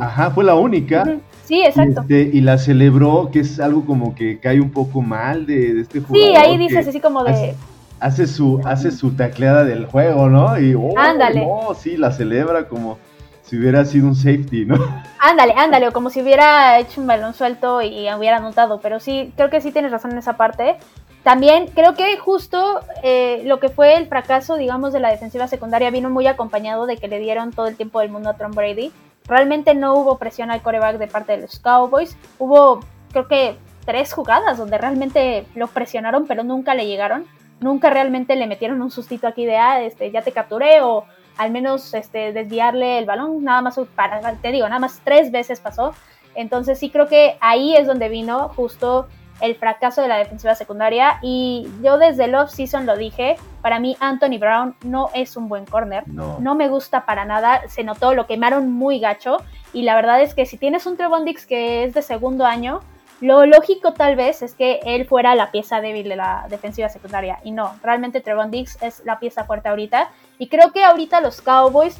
Ajá, fue la única. Sí, exacto. Este, y la celebró, que es algo como que cae un poco mal de, este jugador. Sí, ahí dices así como de... Hace, su, hace su tacleada del juego, ¿no? Y, oh, Ándale. No, sí, la celebra como si hubiera sido un safety, ¿no? Ándale, ándale, o como si hubiera hecho un balón suelto y hubiera anotado, pero sí, creo que sí tienes razón en esa parte. También creo que justo eh, lo que fue el fracaso, digamos, de la defensiva secundaria vino muy acompañado de que le dieron todo el tiempo del mundo a Tom Brady. Realmente no hubo presión al coreback de parte de los Cowboys. Hubo, creo que, tres jugadas donde realmente lo presionaron, pero nunca le llegaron. Nunca realmente le metieron un sustito aquí de, ah, este, ya te capturé o al menos este, desviarle el balón, nada más, para, te digo, nada más tres veces pasó. Entonces sí creo que ahí es donde vino justo el fracaso de la defensiva secundaria y yo desde el off-season lo dije, para mí Anthony Brown no es un buen corner, no. me gusta para nada, se notó, lo quemaron muy gacho y la verdad es que si tienes un Trevon Dix que es de segundo año, lo lógico tal vez es que él fuera la pieza débil de la defensiva secundaria y no, realmente Trevon Dix es la pieza fuerte ahorita y creo que ahorita los Cowboys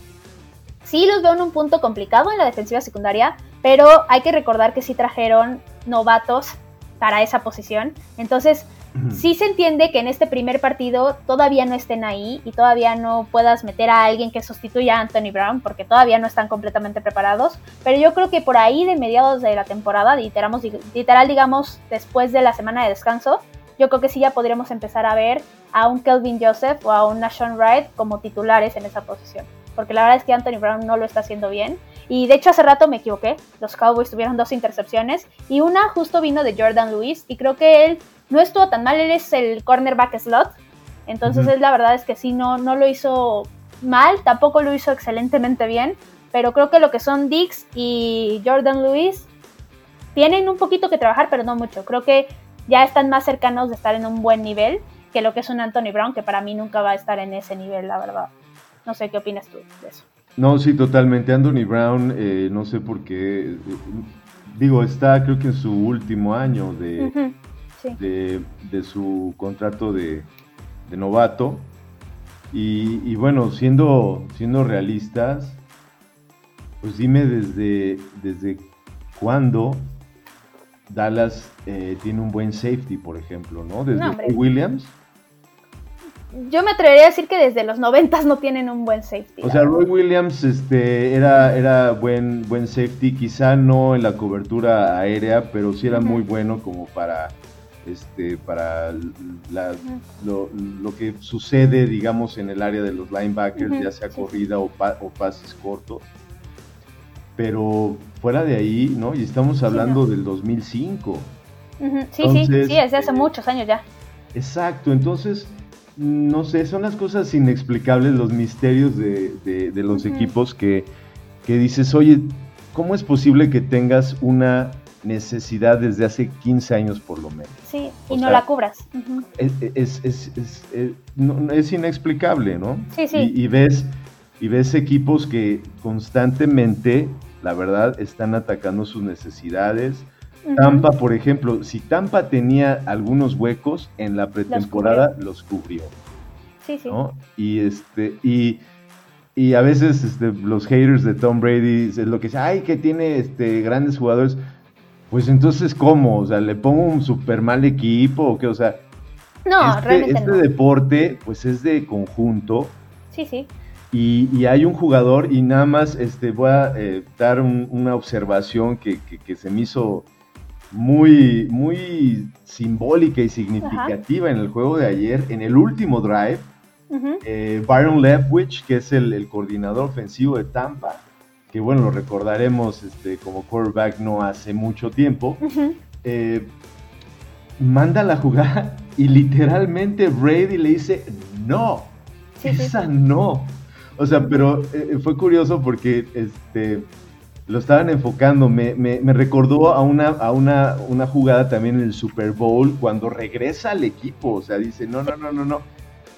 sí los veo en un punto complicado en la defensiva secundaria, pero hay que recordar que sí trajeron novatos para esa posición. Entonces, sí se entiende que en este primer partido todavía no estén ahí y todavía no puedas meter a alguien que sustituya a Anthony Brown porque todavía no están completamente preparados. Pero yo creo que por ahí de mediados de la temporada, literal digamos después de la semana de descanso, yo creo que sí ya podríamos empezar a ver a un Kelvin Joseph o a un Nashon Wright como titulares en esa posición. Porque la verdad es que Anthony Brown no lo está haciendo bien. Y de hecho hace rato me equivoqué. Los Cowboys tuvieron dos intercepciones y una justo vino de Jordan Lewis y creo que él no estuvo tan mal. Él es el cornerback slot. Entonces es la verdad es que sí, no, no lo hizo mal, tampoco lo hizo excelentemente bien. Pero creo que lo que son Dix y Jordan Lewis tienen un poquito que trabajar, pero no mucho. Creo que ya están más cercanos de estar en un buen nivel que lo que es un Anthony Brown, que para mí nunca va a estar en ese nivel, la verdad. No sé qué opinas tú de eso. No, sí, totalmente. Anthony Brown, eh, no sé por qué, eh, digo, está creo que en su último año de, de, su contrato de, novato. Y, bueno, siendo, siendo realistas, Pues dime desde, desde cuándo Dallas eh, tiene un buen safety, por ejemplo, ¿no? Desde Williams. Yo me atrevería a decir que desde los noventas no tienen un buen safety. O sea, Roy Williams este, era, era buen, buen safety, quizá no en la cobertura aérea, pero sí era muy bueno como para este, para lo, que sucede, digamos, en el área de los linebackers, ya sea corrida o, o, pases cortos. Pero fuera de ahí, ¿no? Y estamos hablando del 2005. Sí, sí, sí, desde hace eh, muchos años ya. Exacto, entonces, no sé, son las cosas inexplicables, los misterios de, los equipos que, que dices, oye, ¿cómo es posible que tengas una necesidad desde hace 15 años por lo menos. Sí, y no la cubras. es, es, eh, es, inexplicable, ¿no? Sí, sí. Y, ves, y ves equipos que constantemente, la verdad, están atacando sus necesidades. Tampa, por ejemplo, si Tampa tenía algunos huecos en la pretemporada, los cubrió. Sí, sí. Y este, y y a veces este, los haters de Tom Brady es lo que dicen, ay, que tiene este, grandes jugadores. Pues entonces, ¿cómo? O sea, ¿le pongo un super mal equipo o qué? O sea, no, este, realmente este deporte, pues es de conjunto. Sí, sí. Y, hay un jugador, y nada más este, voy a eh, dar una observación que, se me hizo muy, muy simbólica y significativa en el juego de ayer, en el último drive. Eh, Byron Leftwich, que es el, coordinador ofensivo de Tampa, que bueno, lo recordaremos este, como quarterback no hace mucho tiempo, eh, manda la jugada y literalmente Brady le dice, no, esa no. O sea, pero eh, fue curioso porque este, lo estaban enfocando, me, recordó a, una, a una, una jugada también en el Super Bowl cuando regresa al equipo, o sea, dice, no, no, no, no, no.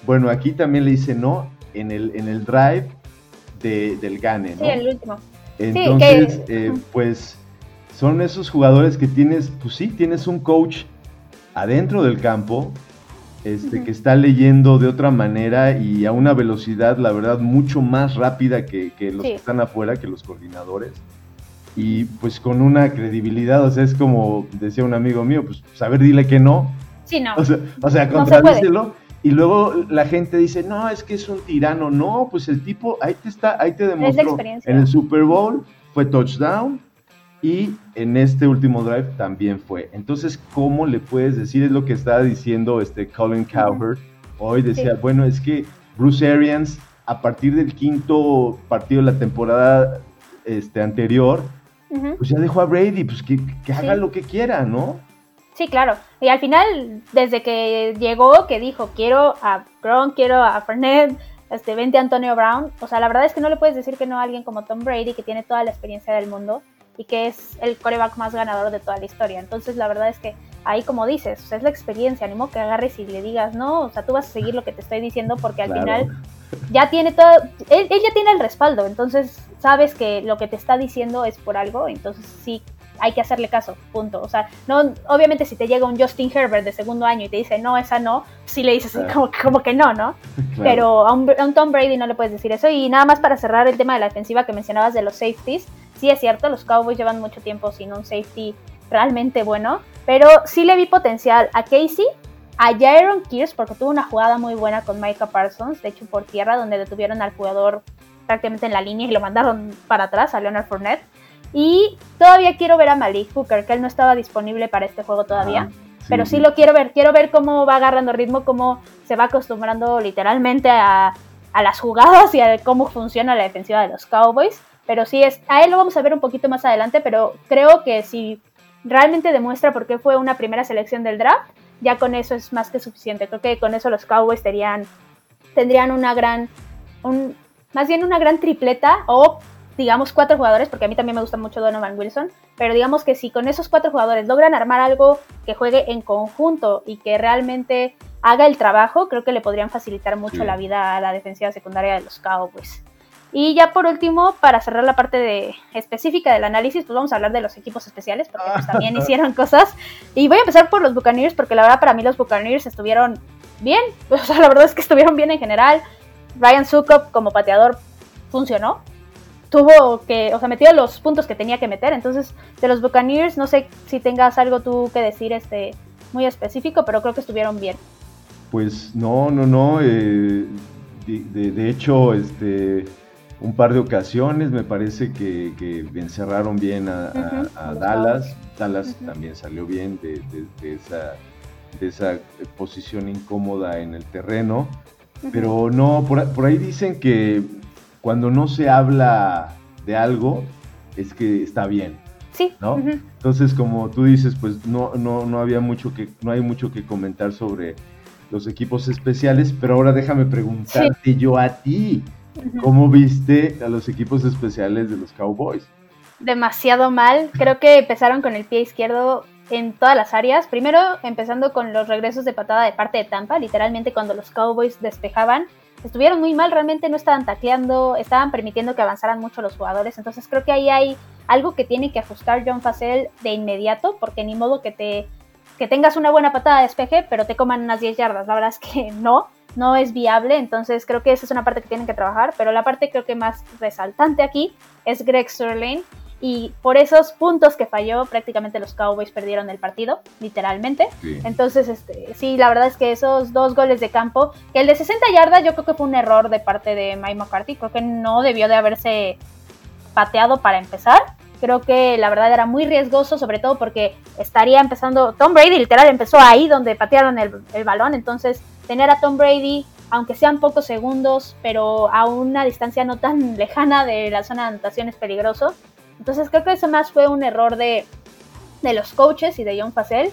Bueno, aquí también le dice no en el, en el drive del Gane, ¿no? Sí, el último. Entonces, eh, pues son esos jugadores que tienes, pues sí, tienes un coach adentro del campo, este, que está leyendo de otra manera y a una velocidad, la verdad, mucho más rápida que, los que están afuera, que los coordinadores. Y pues con una credibilidad, o sea, es como decía un amigo mío, pues saber dile que no. Sí, no. O sea, o sea contradícelo y luego la gente dice, no, es que es un tirano. No, pues el tipo, ahí te está, ahí te demostró. En el Super Bowl fue touchdown y en este último drive también fue. Entonces, ¿cómo le puedes decir? Es lo que estaba diciendo este Colin Cowherd. Hoy decía, bueno, es que Bruce Arians, a partir del quinto partido de la temporada este, anterior, pues ya dejó a Brady, pues que, haga lo que quiera, ¿no? Sí, claro. Y al final, desde que llegó, que dijo, quiero a Gronk, quiero a Fernet, este, vente Antonio Brown. O sea, la verdad es que no le puedes decir que no a alguien como Tom Brady, que tiene toda la experiencia del mundo y que es el coreback más ganador de toda la historia. Entonces, la verdad es que ahí, como dices, o sea, es la experiencia. Animo que agarres y le digas, no, o sea, tú vas a seguir lo que te estoy diciendo porque al final ya tiene todo, él, él ya tiene el respaldo. Entonces, sabes que lo que te está diciendo es por algo. Entonces, sí hay que hacerle caso, punto. O sea, no, obviamente si te llega un Justin Herbert de segundo año y te dice, no, esa no, sí le dices como, como, que no, ¿no? Pero a un, Tom Brady no le puedes decir eso. Y nada más para cerrar el tema de la defensiva que mencionabas de los safeties, sí es cierto, los Cowboys llevan mucho tiempo sin un safety realmente bueno, pero sí le vi potencial a Casey, a Jaron Kears, porque tuvo una jugada muy buena con Micah Parsons, de hecho por tierra, donde detuvieron al jugador prácticamente en la línea y lo mandaron para atrás a Leonard Fournette. Y todavía quiero ver a Malik Hooker, que él no estaba disponible para este juego todavía. Pero sí lo quiero ver. Quiero ver cómo va agarrando ritmo, cómo se va acostumbrando literalmente a, las jugadas y a cómo funciona la defensiva de los Cowboys. Pero sí es, a él lo vamos a ver un poquito más adelante, pero creo que si realmente demuestra por qué fue una primera selección del draft, ya con eso es más que suficiente. Creo que con eso los Cowboys tendrían, tendrían una gran, un, más bien una gran tripleta o digamos, cuatro jugadores, porque a mí también me gusta mucho Donovan Wilson, pero digamos que si con esos cuatro jugadores logran armar algo que juegue en conjunto y que realmente haga el trabajo, creo que le podrían facilitar mucho la vida a la defensiva secundaria de los Cowboys. Y ya por último, para cerrar la parte de, específica del análisis, pues vamos a hablar de los equipos especiales, porque pues, también hicieron cosas. Y voy a empezar por los Buccaneers, porque la verdad para mí los Buccaneers estuvieron bien. O sea, la verdad es que estuvieron bien en general. Ryan Sukop como pateador funcionó tuvo que, o sea, metió los puntos que tenía que meter. Entonces, de los Buccaneers, no sé si tengas algo tú que decir este muy específico, pero creo que estuvieron bien. Pues no, no, no. Eh, de, hecho, este, un par de ocasiones me parece que, encerraron bien a, Dallas. Dallas también salió bien de, esa, de esa posición incómoda en el terreno. Pero no, por, ahí dicen que cuando no se habla de algo, es que está bien. Sí. ¿no? Entonces, como tú dices, pues no, no, no había mucho que, no hay mucho que comentar sobre los equipos especiales, pero ahora déjame preguntarte yo a ti, ¿cómo viste a los equipos especiales de los Cowboys? Demasiado mal, creo que empezaron con el pie izquierdo en todas las áreas. Primero, empezando con los regresos de patada de parte de Tampa, literalmente cuando los Cowboys despejaban, estuvieron muy mal, realmente no estaban tacleando, estaban permitiendo que avanzaran mucho los jugadores. Entonces creo que ahí hay algo que tiene que ajustar John Facel de inmediato, porque ni modo que te que tengas una buena patada de despeje, pero te coman unas 10 yardas. La verdad es que no, no es viable. Entonces creo que esa es una parte que tienen que trabajar. Pero la parte creo que más resaltante aquí es Greg Sterling y por esos puntos que falló, prácticamente los Cowboys perdieron el partido, literalmente. Entonces, este, sí, la verdad es que esos dos goles de campo, que el de 60 yardas yo creo que fue un error de parte de Mike McCarthy, creo que no debió de haberse pateado para empezar. Creo que la verdad era muy riesgoso, sobre todo porque estaría empezando, Tom Brady literal empezó ahí donde patearon el, el balón, entonces tener a Tom Brady aunque sean pocos segundos, pero a una distancia no tan lejana de la zona de anotación es peligroso. Entonces creo que eso más fue un error de, los coaches y de John Facel.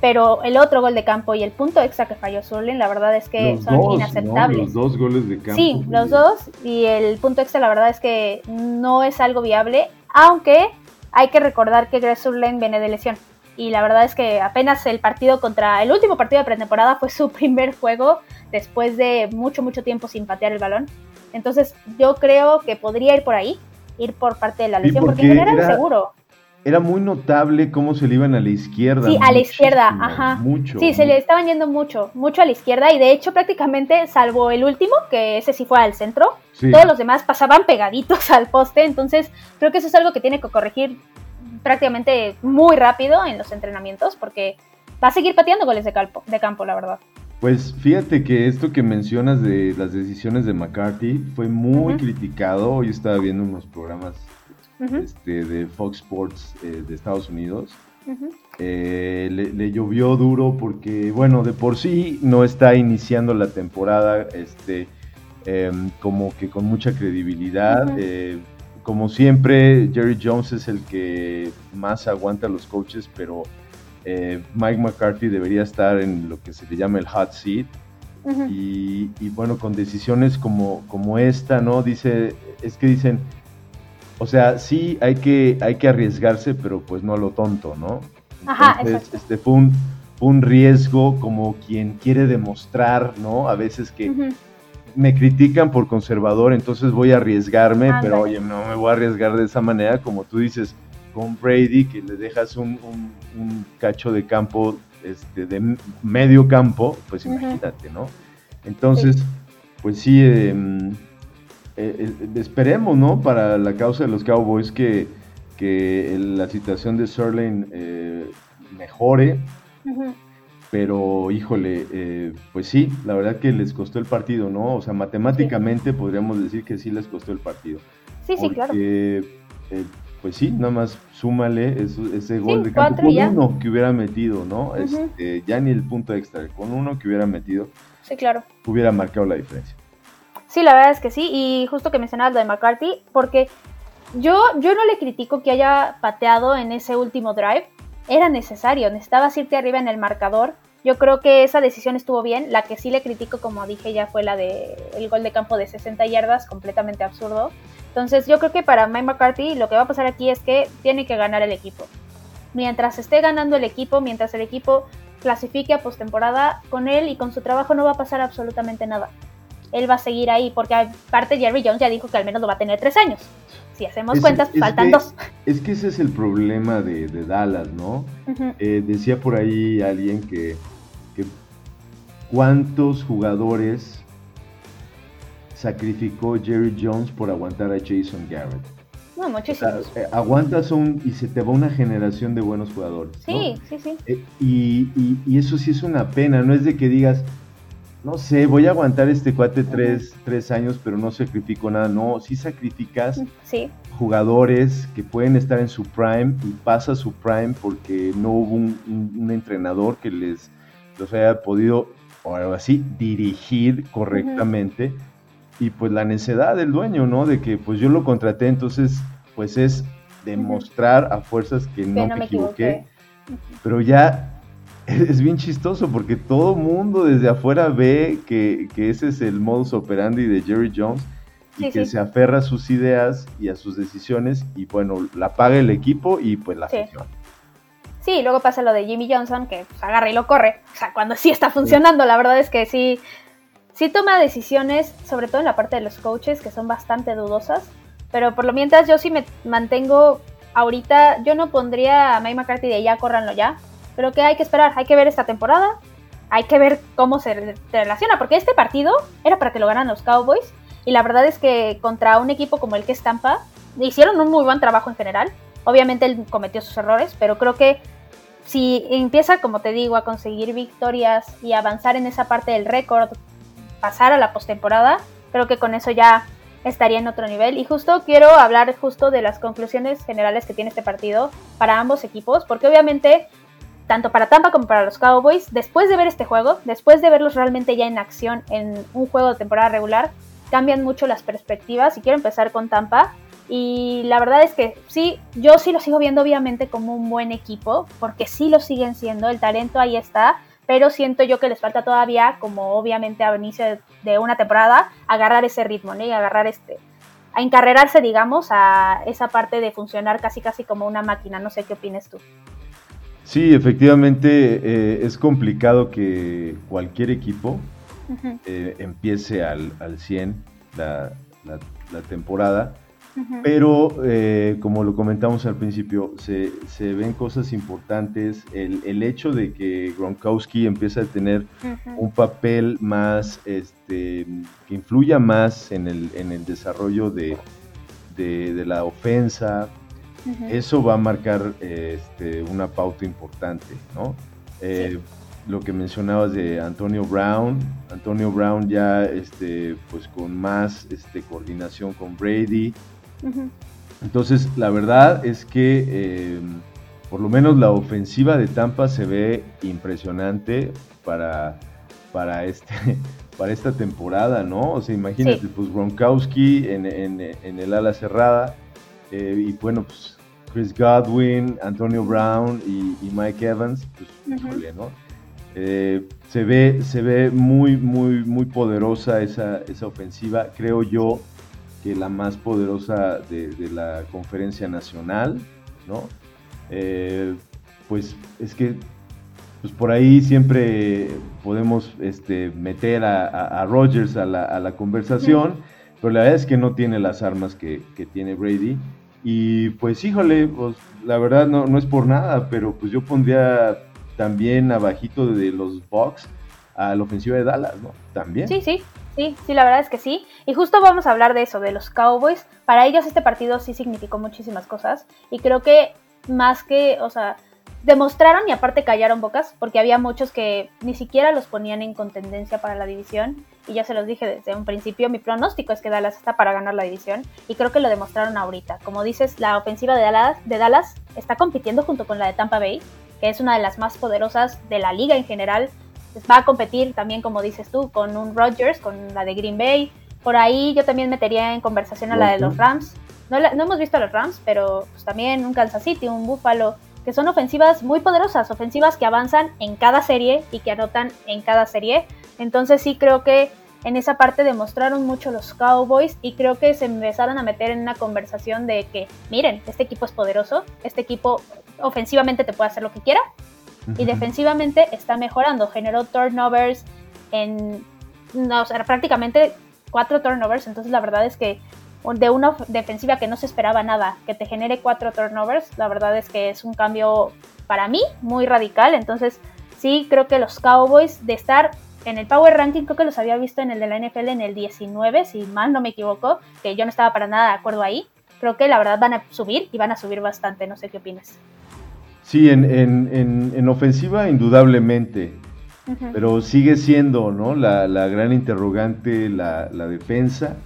Pero el otro gol de campo y el punto extra que falló Surlin, la verdad es que son inaceptables. Los dos goles de campo. Sí, los dos. Y el punto extra, la verdad es que no es algo viable. Aunque hay que recordar que Greg viene de lesión. Y la verdad es que apenas el partido contra. El último partido de pretemporada fue su primer juego después de mucho, mucho tiempo sin patear el balón. Entonces yo creo que podría ir por ahí ir por parte de la lesión, porque, en general era, seguro. Era muy notable cómo se le iban a la izquierda. Sí, a la izquierda, ajá. Mucho. Sí, se le estaban yendo mucho, mucho a la izquierda y de hecho prácticamente, salvo el último, que ese sí fue al centro, todos los demás pasaban pegaditos al poste, entonces creo que eso es algo que tiene que corregir prácticamente muy rápido en los entrenamientos porque va a seguir pateando goles de campo, de campo la verdad. Pues fíjate que esto que mencionas de las decisiones de McCarthy fue muy criticado. Hoy estaba viendo unos programas este, de Fox Sports eh, de Estados Unidos. Eh, le, llovió duro porque, bueno, de por sí no está iniciando la temporada este, em, como que con mucha credibilidad. Eh, como siempre, Jerry Jones es el que más aguanta a los coaches, pero Mike McCarthy debería estar en lo que se le llama el hot seat. y, bueno, con decisiones como, como esta, ¿no? Dice, es que dicen, o sea, sí hay que, hay que arriesgarse, pero pues no a lo tonto, ¿no? Ajá, este fue un, un riesgo como quien quiere demostrar, ¿no? A veces que me critican por conservador, entonces voy a arriesgarme, pero oye, no me voy a arriesgar de esa manera, como tú dices, con Brady, que le dejas un, cacho de campo, este, de medio campo, pues imagínate, ¿no? Entonces, pues sí, eh, eh, esperemos, ¿no? Para la causa de los Cowboys que, que la situación de Sterling eh, mejore. Pero, híjole, pues sí, la verdad que les costó el partido, ¿no? O sea, matemáticamente podríamos decir que sí les costó el partido. Sí, sí, claro pues sí, nada más súmale ese, gol de campo con uno que hubiera metido, ¿no? este, ya ni el punto extra, con uno que hubiera metido, sí, claro. hubiera marcado la diferencia. Sí, la verdad es que sí, y justo que mencionabas lo de McCarthy, porque yo, yo no le critico que haya pateado en ese último drive, era necesario, necesitabas irte arriba en el marcador. Yo creo que esa decisión estuvo bien. La que sí le critico, como dije, ya fue la de el gol de campo de 60 yardas, completamente absurdo. Entonces yo creo que para Mike McCarthy lo que va a pasar aquí es que tiene que ganar el equipo. Mientras esté ganando el equipo, mientras el equipo clasifique a postemporada, con él y con su trabajo no va a pasar absolutamente nada. Él va a seguir ahí, porque aparte Jerry Jones ya dijo que al menos lo va a tener tres años. Si hacemos cuentas, faltan dos. Es que ese es el problema de, Dallas, ¿no? Eh, decía por ahí alguien que, que cuántos jugadores sacrificó Jerry Jones por aguantar a Jason Garrett. No, muchísimos. Eh, aguantas un, y se te va una generación de buenos jugadores. Sí, sí, sí. Eh, y, eso sí es una pena, no es de que digas, no sé, voy a aguantar este cuate tres, tres años, pero no sacrifico nada. No, sí sacrificas sí. jugadores que pueden estar en su prime y pasa su prime porque no hubo un, entrenador que les los haya podido, o algo así, dirigir correctamente y pues la necedad del dueño, ¿no? De que pues yo lo contraté, entonces pues es demostrar a fuerzas que no, me, equivoqué. Pero ya es bien chistoso porque todo mundo desde afuera ve que, ese es el modus operandi de Jerry Jones y que se aferra a sus ideas y a sus decisiones y bueno, la paga el equipo y pues la afición. Sí, luego pasa lo de Jimmy Johnson que pues, agarra y lo corre. O sea, cuando sí está funcionando, la verdad es que sí, sí toma decisiones, sobre todo en la parte de los coaches, que son bastante dudosas. Pero por lo mientras yo sí me mantengo ahorita, yo no pondría a Mike McCarthy de ya, córranlo ya. Pero que hay que esperar, hay que ver esta temporada, hay que ver cómo se relaciona, porque este partido era para que lo ganan los Cowboys. Y la verdad es que contra un equipo como el que es Tampa, hicieron un muy buen trabajo en general. Obviamente él cometió sus errores, pero creo que si empieza, como te digo, a conseguir victorias y avanzar en esa parte del récord pasar a la postemporada, creo que con eso ya estaría en otro nivel. Y justo quiero hablar justo de las conclusiones generales que tiene este partido para ambos equipos, porque obviamente tanto para Tampa como para los Cowboys, después de ver este juego, después de verlos realmente ya en acción en un juego de temporada regular, cambian mucho las perspectivas y quiero empezar con Tampa. Y la verdad es que sí, yo sí lo sigo viendo obviamente como un buen equipo, porque sí lo siguen siendo, el talento ahí está, pero siento yo que les falta todavía, como obviamente a inicio de una temporada, agarrar ese ritmo, ¿no? Y agarrar este, a encarrerarse, digamos, a esa parte de funcionar casi casi como una máquina. No sé qué opinas tú. Sí, efectivamente eh, es complicado que cualquier equipo eh, empiece al, al 100 la, la temporada pero, eh, como lo comentamos al principio, se, ven cosas importantes. El, hecho de que Gronkowski empieza a tener un papel más, este, que influya más en el, en el desarrollo de, la ofensa, eso va a marcar este, una pauta importante, ¿no? Eh, lo que mencionabas de Antonio Brown, Antonio Brown ya este, pues con más este, coordinación con Brady, entonces, la verdad es que eh, por lo menos la ofensiva de Tampa se ve impresionante para, para, este, para esta temporada, ¿no? O sea, imagínate, pues Gronkowski en, el ala cerrada eh, y bueno, pues Chris Godwin, Antonio Brown y, Mike Evans, pues ¿no? Eh, se ve, se ve muy, muy, muy poderosa esa, esa ofensiva, creo yo que la más poderosa de, la conferencia nacional, ¿no? Eh, pues es que pues por ahí siempre podemos este, meter a, a, Rogers a la, conversación, pero la verdad es que no tiene las armas que, tiene Brady. Y pues híjole, pues, la verdad no, no es por nada, pero pues yo pondría también abajito de los Bucks a la ofensiva de Dallas, ¿no? También. Sí, sí, Sí, sí, la verdad es que sí. Y justo vamos a hablar de eso, de los Cowboys. Para ellos este partido sí significó muchísimas cosas. Y creo que más que, o sea, demostraron y aparte callaron bocas, porque había muchos que ni siquiera los ponían en contendencia para la división. Y ya se los dije desde un principio, mi pronóstico es que Dallas está para ganar la división. Y creo que lo demostraron ahorita. Como dices, la ofensiva de Dallas, de Dallas está compitiendo junto con la de Tampa Bay, que es una de las más poderosas de la liga en general va a competir también, como dices tú, con un Rodgers, con la de Green Bay. Por ahí yo también metería en conversación a la de los Rams. No, no hemos visto a los Rams, pero pues, también un Kansas City, un Buffalo, que son ofensivas muy poderosas, ofensivas que avanzan en cada serie y que anotan en cada serie. Entonces sí creo que en esa parte demostraron mucho los Cowboys y creo que se empezaron a meter en una conversación de que, miren, este equipo es poderoso, este equipo ofensivamente te puede hacer lo que quiera, y defensivamente está mejorando. Generó turnovers en no, o sea, prácticamente cuatro turnovers. Entonces la verdad es que de una defensiva que no se esperaba nada, que te genere cuatro turnovers, la verdad es que es un cambio para mí muy radical. Entonces sí creo que los Cowboys de estar en el Power Ranking creo que los había visto en el de la NFL en el 19, si mal no me equivoco, que yo no estaba para nada de acuerdo ahí. Creo que la verdad van a subir y van a subir bastante, no sé qué opinas. Sí, en, en, en, ofensiva indudablemente, pero sigue siendo ¿no? la, la gran interrogante la, la defensa.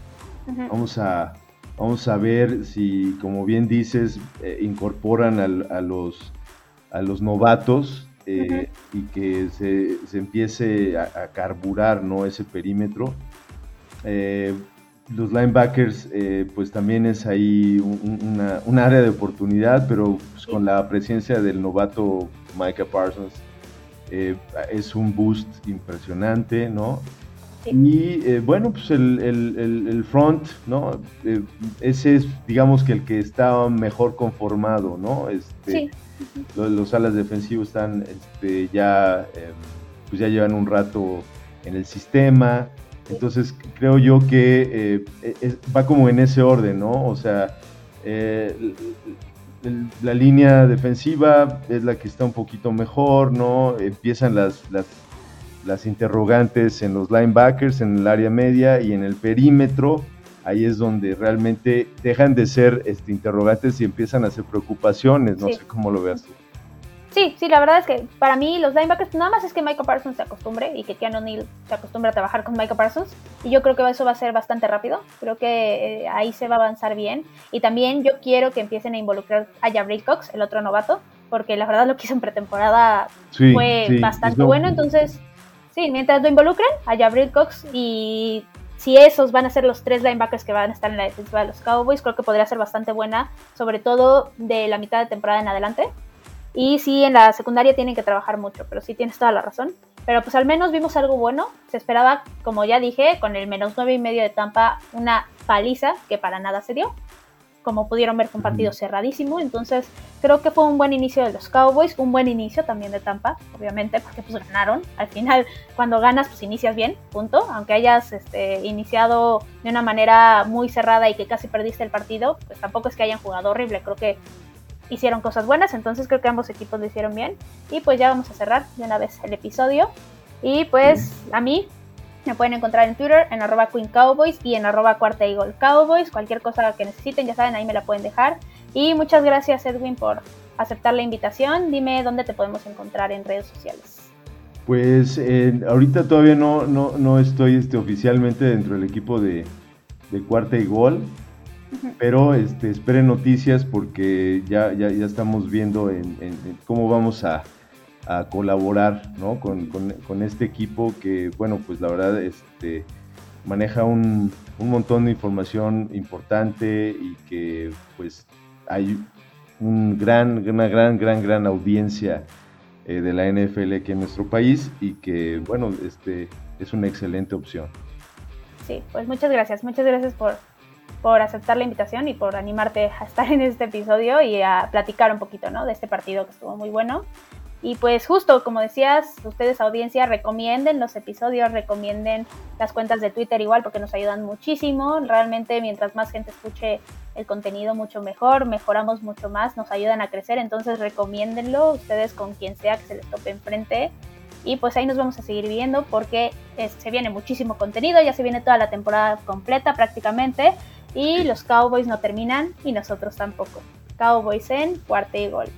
Vamos a vamos a ver si, como bien dices, eh, incorporan a, los, a los novatos eh, y que se, se empiece a, carburar ¿no? ese perímetro. Eh, los linebackers, pues también es ahí un, área de oportunidad, pero pues, con la presencia del novato Micah Parsons, es un boost impresionante, ¿no? Y eh, bueno, pues el, front, ¿no? Eh, ese es, digamos que el que está mejor conformado, ¿no? Este, sí. los, alas defensivos están este, ya, em, pues ya llevan un rato en el sistema. Entonces creo yo que eh, va como en ese orden, ¿no? O sea, la línea defensiva es la que está un poquito mejor, ¿no? Empiezan las, las las interrogantes en los linebackers, en el área media y en el perímetro. Ahí es donde realmente dejan de ser este, interrogantes y empiezan a ser preocupaciones. No sé cómo lo veas tú. Sí, sí, la verdad es que para mí los linebackers nada más es que Michael Parsons se acostumbre y que Keanu O'Neill se acostumbre a trabajar con Michael Parsons y yo creo que eso va a ser bastante rápido, creo que eh, ahí se va a avanzar bien y también yo quiero que empiecen a involucrar a Jabril Cox, el otro novato, porque la verdad lo que hizo en pretemporada fue bastante bueno, entonces Sí, mientras lo involucren a Jabril Cox y si esos van a ser los tres linebackers que van a estar en la defensiva de los Cowboys, creo que podría ser bastante buena, sobre todo de la mitad de temporada en adelante. Y sí, en la secundaria tienen que trabajar mucho, pero sí tienes toda la razón. Pero pues al menos vimos algo bueno. Se esperaba, como ya dije, con el menos nueve y medio de Tampa, una paliza que para nada se dio como pudieron ver fue un partido cerradísimo, entonces creo que fue un buen inicio de los Cowboys, un buen inicio también de Tampa, obviamente, porque pues ganaron, al final cuando ganas pues inicias bien, punto, aunque hayas este, iniciado de una manera muy cerrada y que casi perdiste el partido, pues tampoco es que hayan jugado horrible, creo que hicieron cosas buenas, entonces creo que ambos equipos lo hicieron bien. Y pues ya vamos a cerrar de una vez el episodio. Y pues a mí me pueden encontrar en Twitter en arroba Queen Cowboys y en arroba Cuarta Eagle Cowboys. Cualquier cosa que necesiten, ya saben, ahí me la pueden dejar. Y muchas gracias Edwin por aceptar la invitación. Dime dónde te podemos encontrar en redes sociales. Pues eh, ahorita todavía no, no, estoy este, oficialmente dentro del equipo de, Cuarta y Gol, pero este, esperen noticias porque ya, ya, ya estamos viendo en cómo vamos a, a colaborar ¿no? con, este equipo que, bueno, pues la verdad este, maneja un, montón de información importante y que pues hay un gran, una gran, gran, gran audiencia eh, de la NFL aquí en nuestro país y que, bueno, este, es una excelente opción. Sí, pues muchas gracias, muchas gracias por, por aceptar la invitación y por animarte a estar en este episodio y a platicar un poquito, ¿no? De este partido que estuvo muy bueno. Y pues justo, como decías, ustedes audiencia, recomienden los episodios, recomienden las cuentas de Twitter igual porque nos ayudan muchísimo. Realmente mientras más gente escuche el contenido mucho mejor, mejoramos mucho más, nos ayudan a crecer. Entonces recomiéndenlo ustedes con quien sea que se les tope enfrente. Y pues ahí nos vamos a seguir viendo porque se viene muchísimo contenido, ya se viene toda la temporada completa prácticamente. Y los Cowboys no terminan y nosotros tampoco. Cowboys en cuarta y gol.